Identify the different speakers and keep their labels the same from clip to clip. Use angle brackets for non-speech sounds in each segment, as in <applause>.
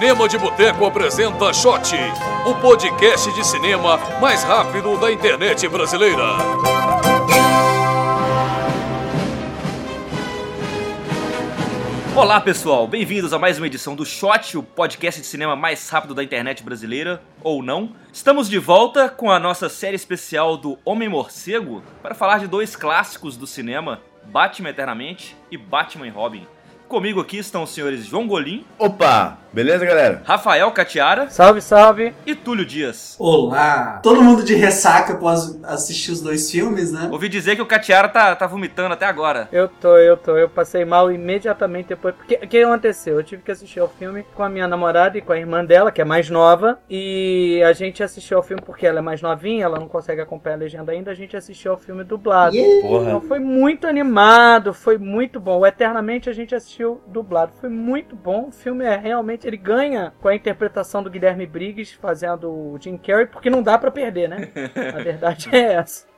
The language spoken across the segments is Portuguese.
Speaker 1: Cinema de Boteco apresenta Shot, o podcast de cinema mais rápido da internet brasileira.
Speaker 2: Olá pessoal, bem-vindos a mais uma edição do Shot, o podcast de cinema mais rápido da internet brasileira, ou não. Estamos de volta com a nossa série especial do Homem Morcego para falar de dois clássicos do cinema, Batman Eternamente e Batman e Robin. Comigo aqui estão os senhores João Golim.
Speaker 3: Opa! Beleza, galera?
Speaker 2: Rafael Catiara.
Speaker 4: Salve, salve.
Speaker 2: E Túlio Dias.
Speaker 5: Olá. Todo mundo de ressaca após assistir os dois filmes, né?
Speaker 2: Ouvi dizer que o Catiara tá, tá vomitando até agora.
Speaker 4: Eu tô, eu tô. Eu passei mal imediatamente depois. Porque o que aconteceu? Eu tive que assistir ao filme com a minha namorada e com a irmã dela, que é mais nova. E a gente assistiu ao filme porque ela é mais novinha, ela não consegue acompanhar a legenda ainda. A gente assistiu ao filme dublado.
Speaker 3: Yeah. Porra.
Speaker 4: Então foi muito animado, foi muito bom. O Eternamente a gente assistiu dublado. Foi muito bom. O filme é realmente ele ganha com a interpretação do Guilherme Briggs fazendo o Jim Carrey, porque não dá para perder, né? <laughs> A verdade é essa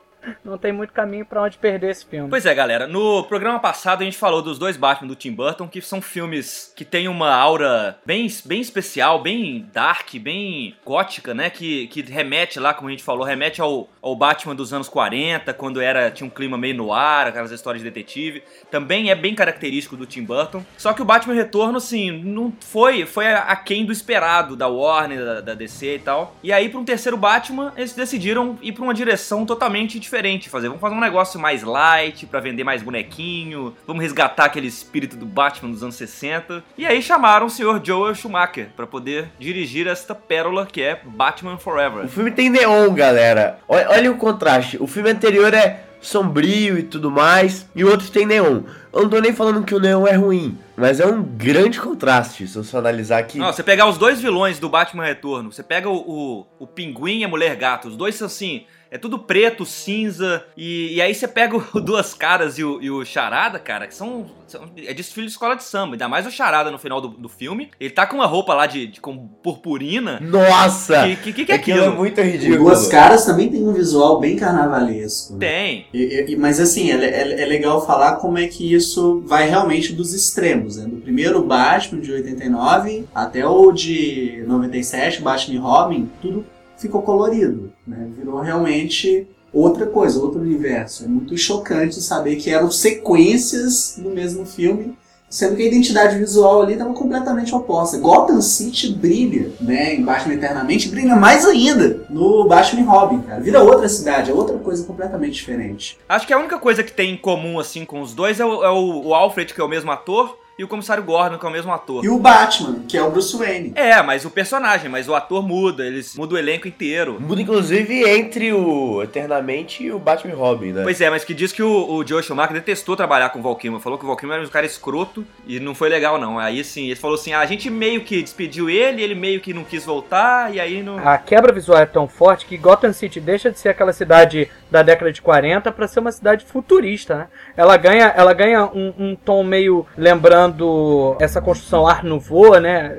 Speaker 4: não tem muito caminho para onde perder esse filme.
Speaker 2: Pois é, galera. No programa passado a gente falou dos dois Batman do Tim Burton, que são filmes que têm uma aura bem, bem especial, bem dark, bem gótica, né? Que, que remete lá, como a gente falou, remete ao, ao Batman dos anos 40, quando era tinha um clima meio no ar, aquelas histórias de detetive. Também é bem característico do Tim Burton. Só que o Batman Retorno, assim, não foi, foi aquém do esperado da Warner, da, da DC e tal. E aí, para um terceiro Batman, eles decidiram ir para uma direção totalmente diferente diferente fazer. Vamos fazer um negócio mais light para vender mais bonequinho. Vamos resgatar aquele espírito do Batman dos anos 60. E aí chamaram o senhor Joel Schumacher para poder dirigir esta pérola que é Batman Forever.
Speaker 3: O filme tem neon, galera. Olha, olha o contraste. O filme anterior é sombrio e tudo mais, e o outro tem neon. Eu não tô nem falando que o neon é ruim, mas é um grande contraste, se você analisar aqui.
Speaker 2: Não, você pegar os dois vilões do Batman Retorno, você pega o, o, o Pinguim e a Mulher Gato, os dois são assim é tudo preto, cinza. E, e aí você pega o <laughs> Duas Caras e o, e o Charada, cara, que são, são, É desfile de escola de samba. Ainda mais o Charada no final do, do filme. Ele tá com uma roupa lá de, de com purpurina.
Speaker 3: Nossa!
Speaker 2: Que, que, que, que é aquilo?
Speaker 3: é muito ridículo.
Speaker 5: O Duas Caras também tem um visual bem carnavalesco.
Speaker 2: Né? Tem.
Speaker 5: E, e, mas assim, é, é, é, legal falar como é que isso vai realmente dos extremos, né? Do primeiro Batman de 89 até o de 97, Batman e Robin, tudo ficou colorido, né? Virou realmente outra coisa, outro universo. É muito chocante saber que eram sequências no mesmo filme, sendo que a identidade visual ali estava completamente oposta. Gotham City brilha, né, em Batman Eternamente, brilha mais ainda no Batman Robin, cara. Vira outra cidade, é outra coisa completamente diferente.
Speaker 2: Acho que a única coisa que tem em comum, assim, com os dois é o, é o Alfred, que é o mesmo ator, e o comissário Gordon, que é o mesmo ator.
Speaker 5: E o Batman, que é o Bruce Wayne.
Speaker 2: É, mas o personagem, mas o ator muda, eles mudam o elenco inteiro.
Speaker 3: Muda, inclusive, entre o Eternamente e o Batman Robin, né?
Speaker 2: Pois é, mas que diz que o, o Joe Schumacher detestou trabalhar com o Val Kilmer. Falou que o Val Kilmer era um cara escroto e não foi legal, não. Aí, assim, ele falou assim, ah, a gente meio que despediu ele, ele meio que não quis voltar, e aí não...
Speaker 4: A quebra visual é tão forte que Gotham City deixa de ser aquela cidade da década de 40 para ser uma cidade futurista, né? Ela ganha, ela ganha um, um tom meio lembrando essa construção Art Nouveau, né?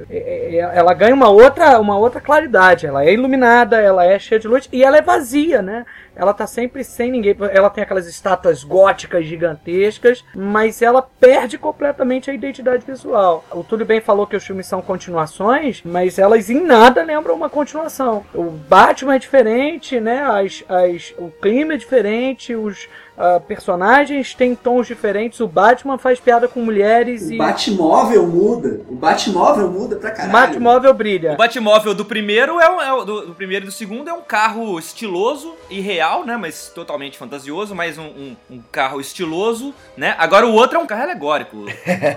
Speaker 4: Ela ganha uma outra, uma outra claridade. Ela é iluminada, ela é cheia de luz e ela é vazia, né? Ela tá sempre sem ninguém. Ela tem aquelas estátuas góticas gigantescas, mas ela perde completamente a identidade visual. O Túlio bem falou que os filmes são continuações, mas elas em nada lembram uma continuação. O Batman é diferente, né? As, as, o clima é diferente, os uh, personagens têm tons diferentes. O Batman faz piada com mulheres
Speaker 5: o
Speaker 4: e.
Speaker 5: O Batmóvel muda. O Batmóvel muda pra caralho.
Speaker 4: O Batmóvel brilha.
Speaker 2: O Batmóvel do primeiro é, é do, do, primeiro e do segundo é um carro estiloso e real, né? Mas totalmente fantasioso, mas um, um, um carro estiloso, né? Agora o outro é um carro alegórico.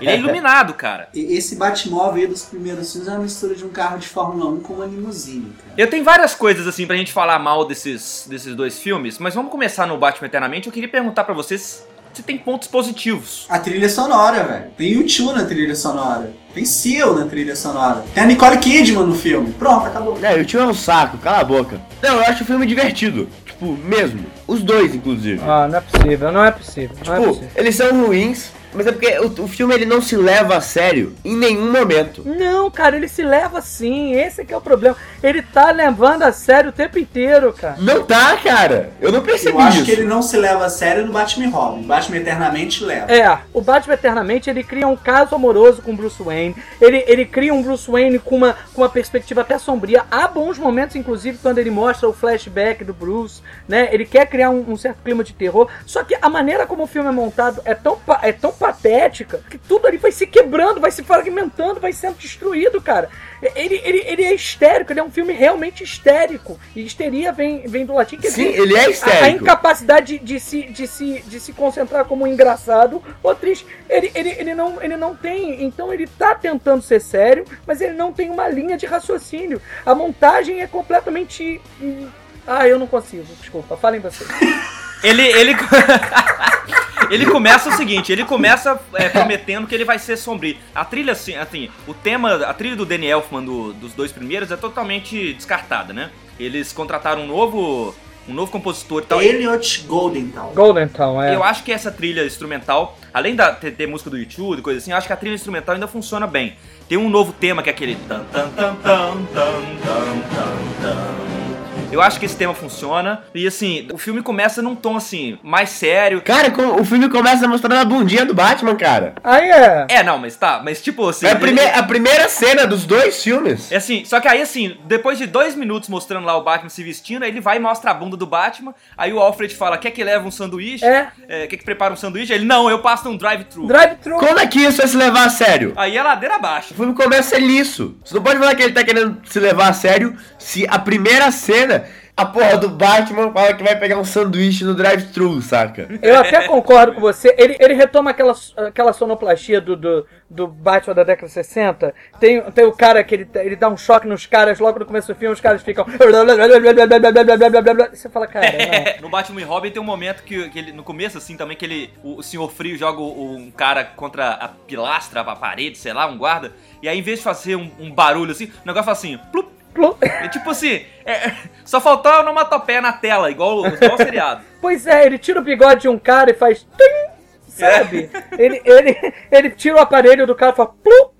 Speaker 2: Ele é <laughs> iluminado, cara.
Speaker 5: E esse Batmóvel aí dos primeiros filmes é uma mistura de um carro de Fórmula 1 com uma limusine, cara.
Speaker 2: Eu tenho várias coisas assim pra gente falar mal desses, desses dois filmes, mas vamos começar no Batman Eternamente. Eu queria perguntar para vocês se tem pontos positivos.
Speaker 5: A trilha sonora, velho. Tem YouTube na trilha sonora. Tem Seal na trilha sonora. Tem a Nicole Kidman no filme. Pronto, acabou.
Speaker 3: É, YouTube é um saco, cala a boca. Não, eu acho o filme divertido. Tipo, mesmo. Os dois, inclusive.
Speaker 4: Ah, não é possível, não é possível. Não
Speaker 3: tipo,
Speaker 4: é possível.
Speaker 3: eles são ruins, Mas é porque o, o filme ele não se leva a sério em nenhum momento.
Speaker 4: Não, cara, ele se leva sim. Esse que é o problema. Ele tá levando a sério o tempo inteiro, cara.
Speaker 3: Não tá, cara. Eu não percebi
Speaker 5: Eu acho
Speaker 3: isso.
Speaker 5: que ele não se leva a sério no Batman e Robin. Batman Eternamente leva.
Speaker 4: É, o Batman Eternamente ele cria um caso amoroso com Bruce Wayne. Ele, ele cria um Bruce Wayne com uma, com uma perspectiva até sombria. Há bons momentos, inclusive, quando ele mostra o flashback do Bruce, né? Ele quer criar um, um certo clima de terror. Só que a maneira como o filme é montado é tão, é tão patética que tudo ali vai se quebrando, vai se fragmentando, vai sendo destruído, cara. Ele, ele, ele é histérico, ele é um filme realmente histérico. E histeria vem, vem do latim que
Speaker 3: Sim, ele é
Speaker 4: a, a
Speaker 3: histérico.
Speaker 4: incapacidade de, de se, de, se, de se concentrar como um engraçado ou triste. Ele, ele, ele, não, ele não tem. Então ele tá tentando ser sério, mas ele não tem uma linha de raciocínio. A montagem é completamente. hum, Ah, eu não consigo. Desculpa, falem vocês. <laughs>
Speaker 2: Ele. ele... <laughs> ele começa o seguinte, ele começa é, prometendo que ele vai ser sombrio. A trilha, assim, assim, o tema, a trilha do Danny Elfman do, dos dois primeiros é totalmente descartada, né? Eles contrataram um novo, um novo compositor tal.
Speaker 5: Elliot Goldenthal.
Speaker 4: Goldenthal, é.
Speaker 2: Eu acho que essa trilha instrumental, além da ter, ter música do YouTube coisa assim, eu acho que a trilha instrumental ainda funciona bem. Tem um novo tema que é aquele tan tan tan tan tan tan. tan. Eu acho que esse tema funciona. E assim, o filme começa num tom assim, mais sério.
Speaker 3: Cara, o filme começa mostrando a bundinha do Batman, cara.
Speaker 4: Aí é.
Speaker 2: É, não, mas tá, mas tipo assim.
Speaker 3: É a,
Speaker 2: ele-
Speaker 3: prime a primeira cena dos dois filmes.
Speaker 2: É assim, só que aí assim, depois de dois minutos mostrando lá o Batman se vestindo, aí ele vai e mostra a bunda do Batman. Aí o Alfred fala: quer que leva um sanduíche?
Speaker 4: É.
Speaker 2: quer que prepara um sanduíche? Ele, não, eu passo num drive-thru.
Speaker 4: Drive-thru.
Speaker 3: Como é que isso é se levar a sério?
Speaker 2: Aí é ladeira abaixo.
Speaker 3: O filme começa liso. Você não pode falar que ele tá querendo se levar a sério se a primeira cena, a porra do Batman fala que vai pegar um sanduíche no drive-thru, saca?
Speaker 4: Eu até concordo com você. Ele, ele retoma aquela, aquela sonoplastia do, do, do Batman da década de 60. Tem, tem o cara que ele, ele dá um choque nos caras logo no começo do filme, os caras ficam. Você fala, cara, não.
Speaker 2: no Batman e Robin tem um momento que, que ele, no começo, assim, também, que ele. O, o Senhor Frio joga um cara contra a pilastra, a parede, sei lá, um guarda. E aí, em vez de fazer um, um barulho assim, o negócio faz assim, plup. É tipo assim, é- <laughs> só faltou onomatopeia na tela, igual, o- igual o seriado. <laughs>
Speaker 4: Pois é, ele tira o bigode de um cara e faz. tim, Sabe? Ele, ele, ele tira o aparelho do cara e fala. Plup,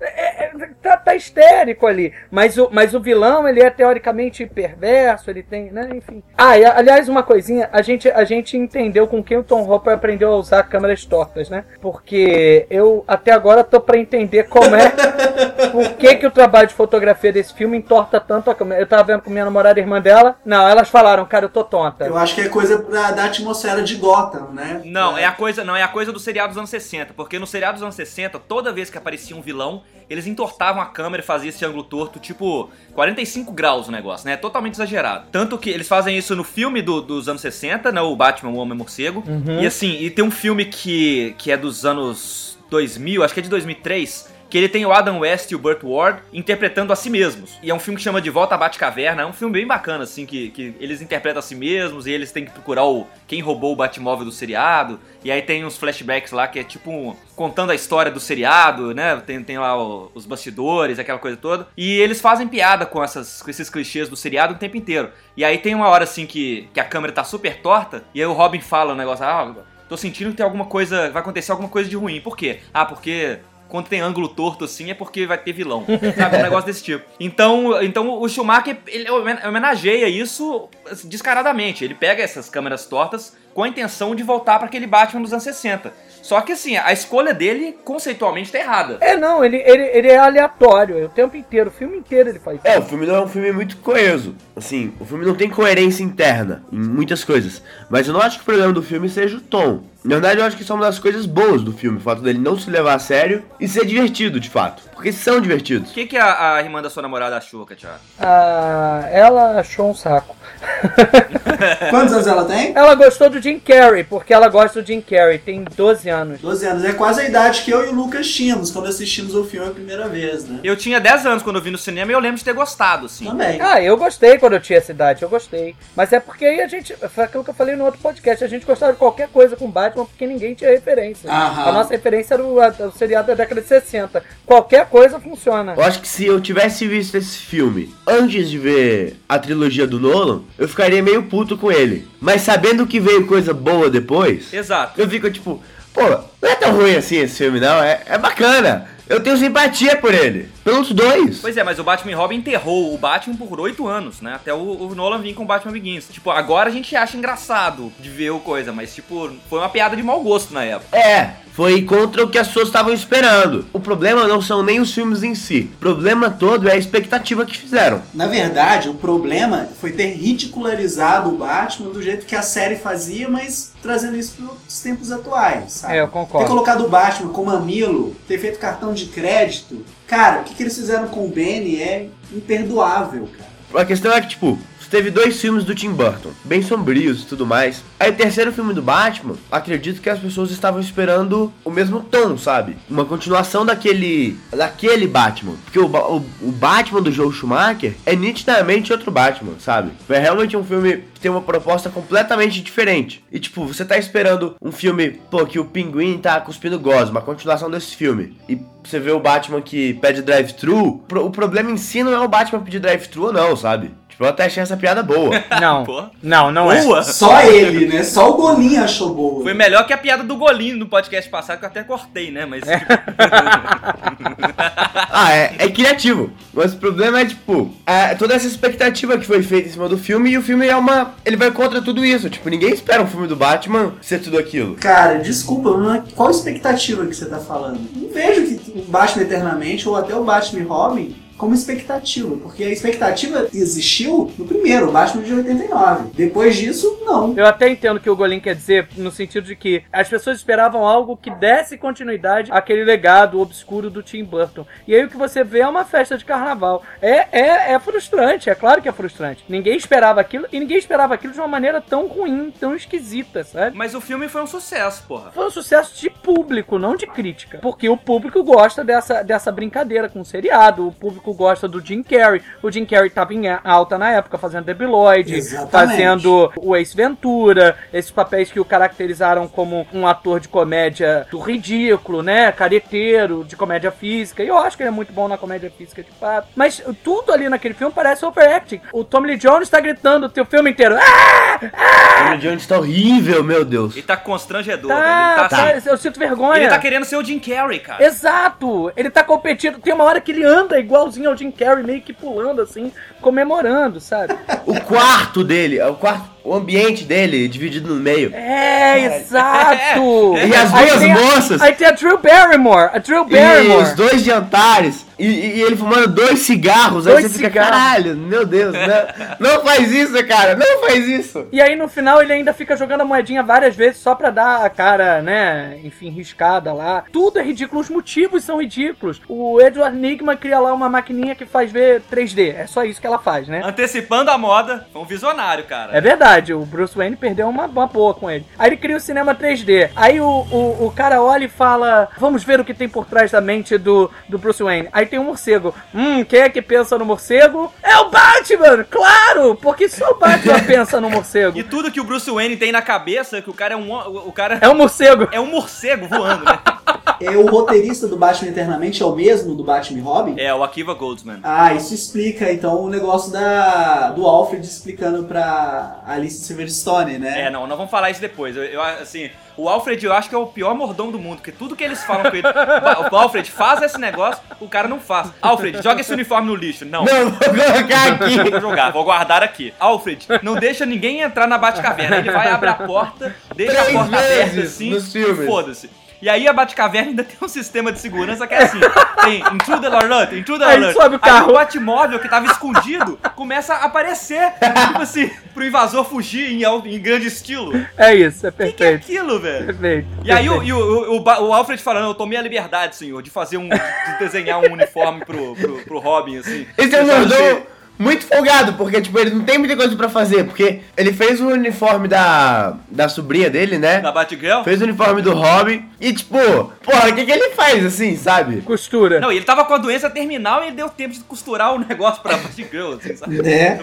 Speaker 4: É, é, tá, tá histérico ali. Mas o, mas o vilão, ele é teoricamente perverso, ele tem, né? Enfim. Ah, e, aliás, uma coisinha, a gente, a gente entendeu com quem o Tom Hopper aprendeu a usar câmeras tortas, né? Porque eu até agora tô pra entender como é. <laughs> por que, que o trabalho de fotografia desse filme entorta tanto a câmera. Eu tava vendo com minha namorada e irmã dela. Não, elas falaram, cara, eu tô tonta.
Speaker 5: Eu acho que é coisa pra, da atmosfera de Gotham, né?
Speaker 2: Não, é a coisa, não é a coisa do seriado dos anos 60, porque no seriado dos anos 60, toda vez que aparecia um vilão, eles entortavam a câmera e faziam esse ângulo torto, tipo 45 graus o negócio, né? Totalmente exagerado. Tanto que eles fazem isso no filme do- dos anos 60, né? O Batman, o Homem Morcego. E assim, e tem um filme que, que é dos anos 2000, acho que é de 2003, que ele tem o Adam West e o Burt Ward interpretando a si mesmos. E é um filme que chama De Volta à Batcaverna. É um filme bem bacana, assim, que, que eles interpretam a si mesmos e eles têm que procurar o quem roubou o Batmóvel do seriado. E aí tem uns flashbacks lá que é tipo um- contando a história do seriado, né? Tem, tem lá o- os bastidores, aquela coisa toda. E eles fazem piada com, essas, com esses clichês do seriado o tempo inteiro. E aí tem uma hora assim que, que a câmera tá super torta e aí o Robin fala o negócio, ah, tô sentindo que tem alguma coisa, vai acontecer alguma coisa de ruim. Por quê? Ah, porque quando tem ângulo torto assim é porque vai ter vilão. Sabe? Um negócio desse tipo. Então, então o Schumacher, ele homen- homenageia isso assim, descaradamente. Ele pega essas câmeras tortas com a intenção de voltar para aquele Batman dos anos 60. Só que assim, a escolha dele conceitualmente tá errada.
Speaker 4: É, não, ele, ele, ele é aleatório. O tempo inteiro, o filme inteiro ele faz isso.
Speaker 3: É, o filme não é um filme muito coeso. Assim, o filme não tem coerência interna em muitas coisas. Mas eu não acho que o problema do filme seja o tom. Na verdade, eu acho que isso é uma das coisas boas do filme, o fato dele não se levar a sério e ser divertido, de fato. Porque são divertidos.
Speaker 2: O que, que a, a irmã da sua namorada achou, Katia?
Speaker 4: Ah, ela achou um saco. <laughs>
Speaker 5: Quantos anos ela tem?
Speaker 4: Ela gostou do Jim Carrey, porque ela gosta do Jim Carrey, tem 12 anos.
Speaker 5: 12 anos. É quase a idade que eu e o Lucas tínhamos quando assistimos o filme a primeira vez, né?
Speaker 2: Eu tinha 10 anos quando eu vi no cinema e eu lembro de ter gostado, assim.
Speaker 5: Também.
Speaker 4: Ah, eu gostei quando eu tinha essa idade, eu gostei. Mas é porque aí a gente, foi aquilo que eu falei no outro podcast, a gente gostava de qualquer coisa com Batman porque ninguém tinha referência.
Speaker 5: Aham.
Speaker 4: A nossa referência era o, a- o seriado da década de 60. Qualquer coisa funciona.
Speaker 3: Eu acho que se eu tivesse visto esse filme antes de ver a trilogia do Nolan, eu ficaria meio puto com ele. Mas sabendo que veio coisa boa depois,
Speaker 2: Exato.
Speaker 3: eu fico tipo, pô, não é tão ruim assim esse filme, não. É, é bacana. Eu tenho simpatia por ele. Pelos dois.
Speaker 2: Pois é, mas o Batman e Robin enterrou o Batman por oito anos, né? Até o, o Nolan vir com o Batman Begins. Tipo, agora a gente acha engraçado de ver o coisa, mas, tipo, foi uma piada de mau gosto na época.
Speaker 3: É, foi contra o que as pessoas estavam esperando. O problema não são nem os filmes em si. O problema todo é a expectativa que fizeram.
Speaker 5: Na verdade, o problema foi ter ridicularizado o Batman do jeito que a série fazia, mas trazendo isso para os tempos atuais, sabe?
Speaker 4: É, eu
Speaker 5: Ter
Speaker 4: concordo.
Speaker 5: colocado o Batman com mamilo, ter feito cartão de crédito. Cara, o que, que eles fizeram com o Benny é imperdoável, cara.
Speaker 3: A questão é que, tipo, teve dois filmes do Tim Burton, bem sombrios e tudo mais. Aí o terceiro filme do Batman, acredito que as pessoas estavam esperando o mesmo tom, sabe? Uma continuação daquele. daquele Batman. Porque o, o, o Batman do Joe Schumacher é nitidamente outro Batman, sabe? É realmente um filme que tem uma proposta completamente diferente. E tipo, você tá esperando um filme, pô, que o pinguim tá cuspindo gosma, a continuação desse filme. E você vê o Batman que pede drive-thru. O problema em si não é o Batman pedir drive-thru ou não, sabe? Eu até achei essa piada boa. <laughs>
Speaker 4: Não,
Speaker 2: Pô.
Speaker 4: não, não é.
Speaker 2: Boa!
Speaker 5: Só ele, né? Só o Golinho achou boa.
Speaker 2: Foi melhor que a piada do golinho no podcast passado, que eu até cortei, né? Mas, tipo, <laughs>
Speaker 3: ah, é, é criativo. Mas o problema é, tipo, é toda essa expectativa que foi feita em cima do filme. E o filme é uma. Ele vai contra tudo isso. Tipo, ninguém espera um filme do Batman ser tudo aquilo.
Speaker 5: Cara, desculpa, mas qual expectativa que você tá falando? Não vejo que o Batman Eternamente ou até o Batman Robin como expectativa, porque a expectativa existiu no primeiro, o Batman de 89. Depois disso, não.
Speaker 4: Eu até entendo o que o Golin quer dizer, no sentido de que as pessoas esperavam algo que desse continuidade àquele legado obscuro do Tim Burton. E aí o que você vê é uma festa de carnaval. É, é, é frustrante, é claro que é frustrante. Ninguém esperava aquilo, e ninguém esperava aquilo de uma maneira tão ruim, tão esquisita, sabe?
Speaker 2: mas o filme foi um sucesso, porra.
Speaker 4: Foi um sucesso de público, não de crítica. Porque o público gosta dessa, dessa brincadeira com o seriado, o público gosta do Jim Carrey. O Jim Carrey tava em alta na época, fazendo Debi Lloyd,
Speaker 5: Exatamente.
Speaker 4: fazendo o Ace Ventura, esses papéis que o caracterizaram como um ator de comédia do ridículo, né? Careteiro, de comédia física. E eu acho que ele é muito bom na comédia física, de fato. Mas tudo ali naquele filme parece overacting. O Tommy Lee Jones tá gritando o teu filme inteiro. Ah!
Speaker 3: O Jones tá horrível, meu Deus.
Speaker 2: Ele tá constrangedor.
Speaker 4: Tá,
Speaker 2: Ele tá,
Speaker 4: tá,
Speaker 2: assim,
Speaker 4: eu sinto vergonha.
Speaker 2: ele tá querendo ser o Jim Carrey, cara.
Speaker 4: Exato! Ele tá competindo. Tem uma hora que ele anda igualzinho ao Jim Carrey, meio que pulando assim, comemorando, sabe? <laughs>
Speaker 3: O quarto dele, o quarto, o ambiente dele dividido no meio.
Speaker 4: É, exato! <laughs>
Speaker 3: E as
Speaker 4: Aí
Speaker 3: duas
Speaker 4: a-
Speaker 3: moças.
Speaker 4: aí tem a Drew Barrymore, a Drew
Speaker 3: E
Speaker 4: Barrymore.
Speaker 3: os dois jantares. E, e ele fumando dois cigarros.
Speaker 4: Dois
Speaker 3: aí você fica,
Speaker 4: cigarros.
Speaker 3: caralho, meu Deus, não, não faz isso, cara, não faz isso.
Speaker 4: E aí no final ele ainda fica jogando a moedinha várias vezes só pra dar a cara, né, enfim, riscada lá. Tudo é ridículo, os motivos são ridículos. O Edward Nigma cria lá uma maquininha que faz ver 3D. É só isso que ela faz, né?
Speaker 2: Antecipando a moda, foi um visionário, cara.
Speaker 4: É verdade, o Bruce Wayne perdeu uma, uma boa com ele. Aí ele cria o cinema 3D. Aí o, o, o cara olha e fala: Vamos ver o que tem por trás da mente do, do Bruce Wayne. Aí tem um morcego. Hum, quem é que pensa no morcego? É o Batman! Claro! Porque só o Batman <laughs> pensa no morcego.
Speaker 2: E tudo que o Bruce Wayne tem na cabeça, que o cara é um. O cara
Speaker 4: É um morcego.
Speaker 2: é um morcego voando, né? <laughs>
Speaker 5: É, o roteirista do Batman Eternamente é o mesmo do Batman e Robin?
Speaker 2: É, o Akiva Goldsman.
Speaker 5: Ah, isso explica então o negócio da do Alfred explicando pra Alice Silverstone, né?
Speaker 2: É, não, nós vamos falar isso depois. Eu, eu, assim, o Alfred eu acho que é o pior mordomo do mundo, porque tudo que eles falam com ele. "Ba- O Alfred faz esse negócio, o cara não faz. Alfred, joga esse uniforme no lixo. Não.
Speaker 3: Não, vou colocar aqui.
Speaker 2: Vou jogar, vou guardar aqui. Alfred, não deixa ninguém entrar na Batcaverna. Ele vai, abre a porta, deixa
Speaker 3: Três
Speaker 2: a porta aberta assim e foda-se. E aí a Batcaverna ainda <laughs> tem um sistema de segurança que é assim, tem intruder alert, intruder
Speaker 4: Aí
Speaker 2: alert.
Speaker 4: sobe o
Speaker 2: Aí
Speaker 4: carro.
Speaker 2: o Batmóvel que tava escondido começa a aparecer, tipo assim, pro invasor fugir em, em grande estilo. O
Speaker 4: É isso, é
Speaker 2: que, que é
Speaker 4: perfeito.
Speaker 2: aquilo, velho?
Speaker 4: Perfeito.
Speaker 2: E aí o,
Speaker 4: perfeito.
Speaker 2: o, o, Ba- o Alfred falando, eu tomei a liberdade, senhor, de fazer um. de desenhar um uniforme pro, pro, pro Robin, assim.
Speaker 3: Esse é um Muito folgado, porque, tipo, ele não tem muita coisa pra fazer, porque ele fez o uniforme da, da sobrinha dele, né?
Speaker 2: Da Batgirl?
Speaker 3: Fez o uniforme do Robin e, tipo, porra, o que que ele faz, assim, sabe?
Speaker 4: Costura.
Speaker 2: Não, ele tava com a doença terminal e deu tempo de costurar o negócio pra <laughs> Batgirl, assim, sabe?
Speaker 5: Né?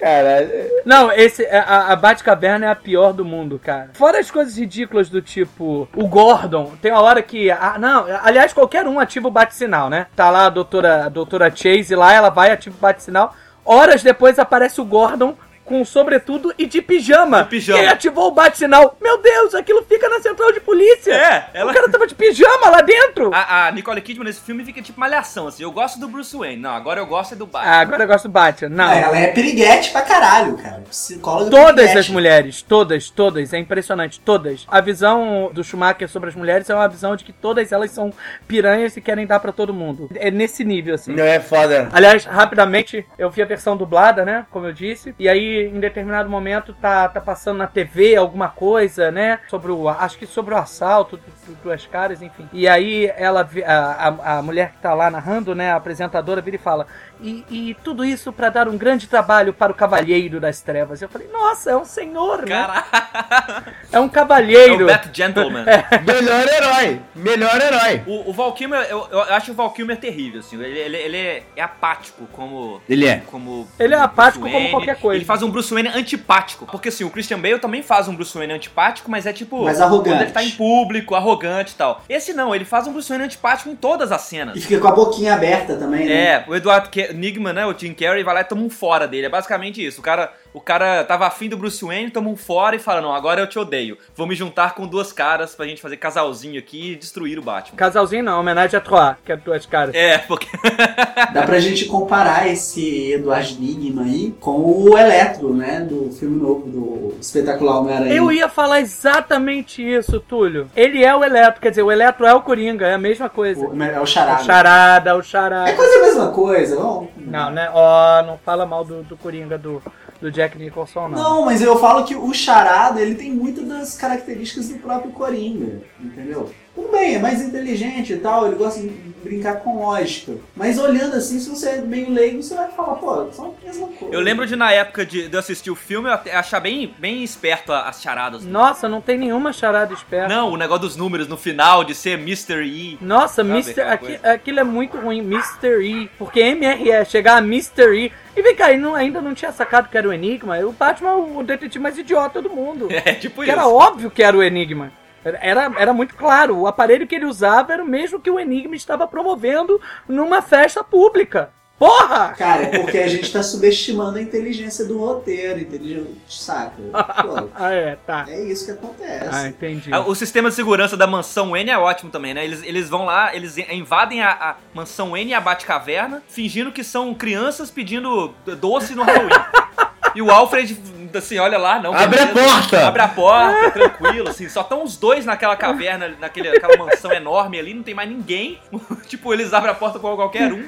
Speaker 3: Caralho.
Speaker 4: Não, esse, a, a Batcaverna é a pior do mundo, cara. Fora as coisas ridículas do tipo, o Gordon, tem uma hora que. ah, não, aliás, qualquer um ativa o bate-sinal, né? Tá lá a doutora, a doutora Chase lá, ela vai, ativa o bate-sinal. Horas depois aparece o Gordon com sobretudo e de pijama.
Speaker 2: De pijama.
Speaker 4: E ativou o bate-sinal. Meu Deus, aquilo fica na central de polícia.
Speaker 2: É, ela-
Speaker 4: O cara tava de pijama lá dentro.
Speaker 2: A, a Nicole Kidman nesse filme fica tipo malhação, assim. Eu gosto do Bruce Wayne. Não, agora eu gosto é do Batman.
Speaker 4: Ah, agora eu gosto do Batman. Não.
Speaker 5: Ah, ela é piriguete pra caralho, cara. Psicóloga
Speaker 4: Todas
Speaker 5: piriguete.
Speaker 4: as mulheres, todas, todas, é impressionante, todas. A visão do Schumacher sobre as mulheres é uma visão de que todas elas são piranhas e querem dar pra todo mundo. É nesse nível, assim.
Speaker 3: Não é foda.
Speaker 4: Aliás, rapidamente, eu vi a versão dublada, né? Como eu disse. E aí, em determinado momento, tá, tá passando na TV alguma coisa, né? Sobre o. Acho que sobre o assalto duas caras, enfim. E aí ela vi- a, a, a mulher que tá lá narrando, né? A apresentadora vira e fala. E, e tudo isso pra dar um grande trabalho para o Cavalheiro das Trevas. Eu falei, nossa, é um senhor, né?
Speaker 2: Caraca!
Speaker 4: É um
Speaker 2: É
Speaker 4: cavalheiro.
Speaker 2: o Bat Gentleman. <laughs>
Speaker 3: Melhor herói. Melhor herói.
Speaker 2: O, o Val Kilmer, eu, eu acho o Val Kilmer terrível, assim. Ele, ele, ele é, é apático como...
Speaker 3: Ele é.
Speaker 2: Como
Speaker 4: Ele é apático como qualquer coisa.
Speaker 2: Ele faz um Bruce Wayne antipático. Porque assim, o Christian Bale também faz um Bruce Wayne antipático, mas é tipo.
Speaker 5: Mas arrogante.
Speaker 2: Quando ele tá em público, arrogante e tal. Esse não, ele faz um Bruce Wayne antipático em todas as cenas.
Speaker 5: E fica com a boquinha aberta também, né?
Speaker 2: É, o Eduardo Nigman, né? O Tim Carrey vai lá e toma um fora dele. É basicamente isso. O cara, o cara tava afim do Bruce Wayne, toma um fora e fala: Não, agora eu te odeio. Vou me juntar com duas caras pra gente fazer casalzinho aqui e destruir o Batman.
Speaker 4: Casalzinho não, homenagem a Troá, que é duas caras.
Speaker 2: É, porque. <laughs>
Speaker 5: Dá pra gente comparar esse Eduardo Nigma aí com o Eletro, né? Do filme novo do espetacular Homem-Aranha.
Speaker 4: Eu ia falar exatamente isso, Túlio. Ele é o Eletro, quer dizer, o Eletro é o Coringa, é a mesma coisa.
Speaker 5: O, é o Charada.
Speaker 4: O charada, o
Speaker 5: É
Speaker 4: charada.
Speaker 5: quase a mesma coisa, não?
Speaker 4: Não, né? Ó, não fala mal do, do Coringa do, do Jack Nicholson, não.
Speaker 5: Não, mas eu falo que o Charada, ele tem muitas das características do próprio Coringa, entendeu? Tudo bem, é mais inteligente e tal, ele gosta de brincar com lógica. Mas olhando assim, se você é meio leigo, você vai falar, pô, são a mesma coisa.
Speaker 2: Eu lembro de na época de, de eu assistir o filme, eu até achar bem, bem esperto as charadas.
Speaker 4: Nossa, não tem nenhuma charada esperta.
Speaker 2: Não, o negócio dos números no final, de ser Mr. E.
Speaker 4: Nossa,
Speaker 2: Sabe aquela
Speaker 4: Aqui, aquilo é muito ruim, Mr. E. Porque MRE, chegar a Mr. E. E vem cá, ele não, ainda não tinha sacado que era o Enigma. O Batman é o detetive mais idiota do mundo. <laughs>
Speaker 2: É, tipo
Speaker 4: Porque
Speaker 2: isso.
Speaker 4: era óbvio que era o Enigma. Era, era muito claro, o aparelho que ele usava era o mesmo que o Enigma estava promovendo numa festa pública. Porra!
Speaker 5: Cara, é porque a gente tá subestimando a inteligência do roteiro, inteligência, saca? <laughs> Pô,
Speaker 4: Ah, é, tá.
Speaker 5: é isso que acontece.
Speaker 4: Ah, entendi.
Speaker 2: Ah, O sistema de segurança da mansão N é ótimo também, né? Eles, eles vão lá, eles invadem a, a mansão N e a Batcaverna, fingindo que são crianças pedindo doce no Halloween. <laughs> E o Alfred, assim, olha lá, não.
Speaker 3: Abre a
Speaker 2: beleza.
Speaker 3: porta!
Speaker 2: Abre a porta, tranquilo, assim. Só estão os dois naquela caverna, naquele, naquela mansão enorme ali, não tem mais ninguém. <laughs> tipo, eles abrem a porta com qualquer um.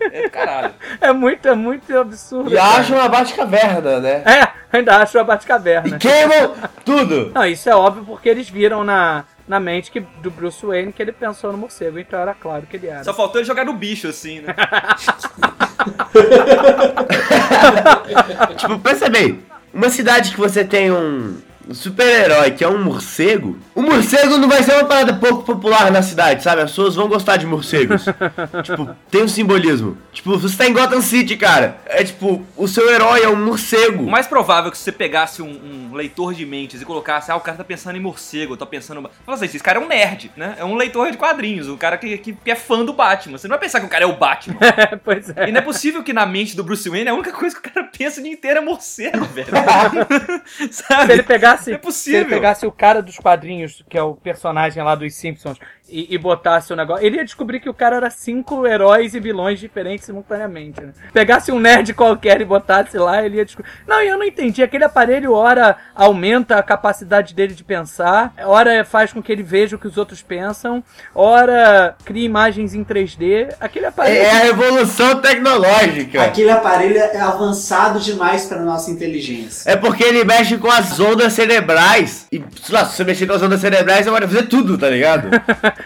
Speaker 2: É caralho.
Speaker 4: É muito, é muito absurdo.
Speaker 3: E
Speaker 4: cara.
Speaker 3: acham a Batcaverna, né?
Speaker 4: É, ainda acho a
Speaker 3: E
Speaker 4: Batcaverna.
Speaker 3: queimam tudo.
Speaker 4: Não, isso é óbvio porque eles viram na, na mente que, do Bruce Wayne que ele pensou no morcego, então era claro que ele era.
Speaker 2: Só faltou ele jogar no bicho, assim, né? <laughs> <laughs>
Speaker 3: Tipo, pensa bem. Uma cidade que você tem um super-herói que é um morcego, o morcego não vai ser uma parada pouco popular na cidade, sabe? As pessoas vão gostar de morcegos. <laughs> tipo, tem um simbolismo. Tipo, você tá em Gotham City, cara. É tipo, o seu herói é um morcego.
Speaker 2: O mais provável é que se você pegasse um, um leitor de mentes e colocasse, ah, o cara tá pensando em morcego, tá pensando. Fala assim, esse cara é um nerd, né? É um leitor de quadrinhos, um cara que, que, é fã do Batman. Você não vai pensar que o cara é o Batman.
Speaker 4: É, <laughs> pois é.
Speaker 2: E não é possível que na mente do Bruce Wayne a única coisa que o cara pensa o dia inteiro é morcego, velho. <laughs> Sabe?
Speaker 4: Se ele pegasse,
Speaker 2: É
Speaker 4: se
Speaker 2: possível.
Speaker 4: ele pegasse o cara dos quadrinhos, que é o personagem lá dos Simpsons, e, e botasse o negócio, ele ia descobrir que o cara era cinco heróis e vilões diferentes simultaneamente. Né? Pegasse um nerd qualquer e botasse lá, ele ia descobrir. Não, e eu não entendi. Aquele aparelho, ora aumenta a capacidade dele de pensar, ora faz com que ele veja o que os outros pensam, ora cria imagens em 3D. Aquele aparelho.
Speaker 3: É a revolução tecnológica.
Speaker 5: Aquele aparelho é avançado demais para nossa inteligência.
Speaker 3: É porque ele mexe com as ondas cerebrais. E, sei lá, se você mexer com as ondas cerebrais, você pode fazer tudo, tá ligado? <laughs>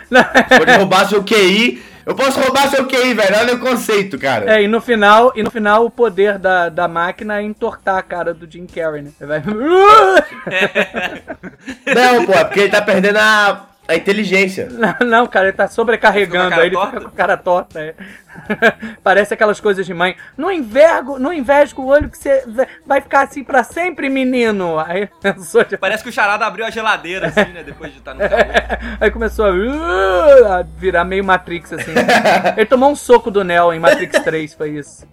Speaker 3: pode <laughs> roubar seu QI. Eu posso roubar seu QI, velho. Olha o conceito, cara.
Speaker 4: É, e no final, e no final o poder da, da máquina é entortar a cara do Jim Carrey, né? Ele vai... <laughs>
Speaker 3: Não, pô, é porque ele tá perdendo a, a inteligência. <laughs>
Speaker 4: Não, não, cara, ele tá sobrecarregando, aí ele
Speaker 2: cara
Speaker 4: fica com a cara torta. é. <laughs> Parece aquelas coisas de mãe. Não envergo, não envesga o olho que você vai ficar assim pra sempre, menino. Aí <laughs> pensou, tipo,
Speaker 2: Parece que o charada abriu a geladeira, assim, né? Depois de estar no calor.
Speaker 4: aí começou a, uh, a virar meio Matrix, assim. Ele tomou um soco do Neo em Matrix 3, foi isso.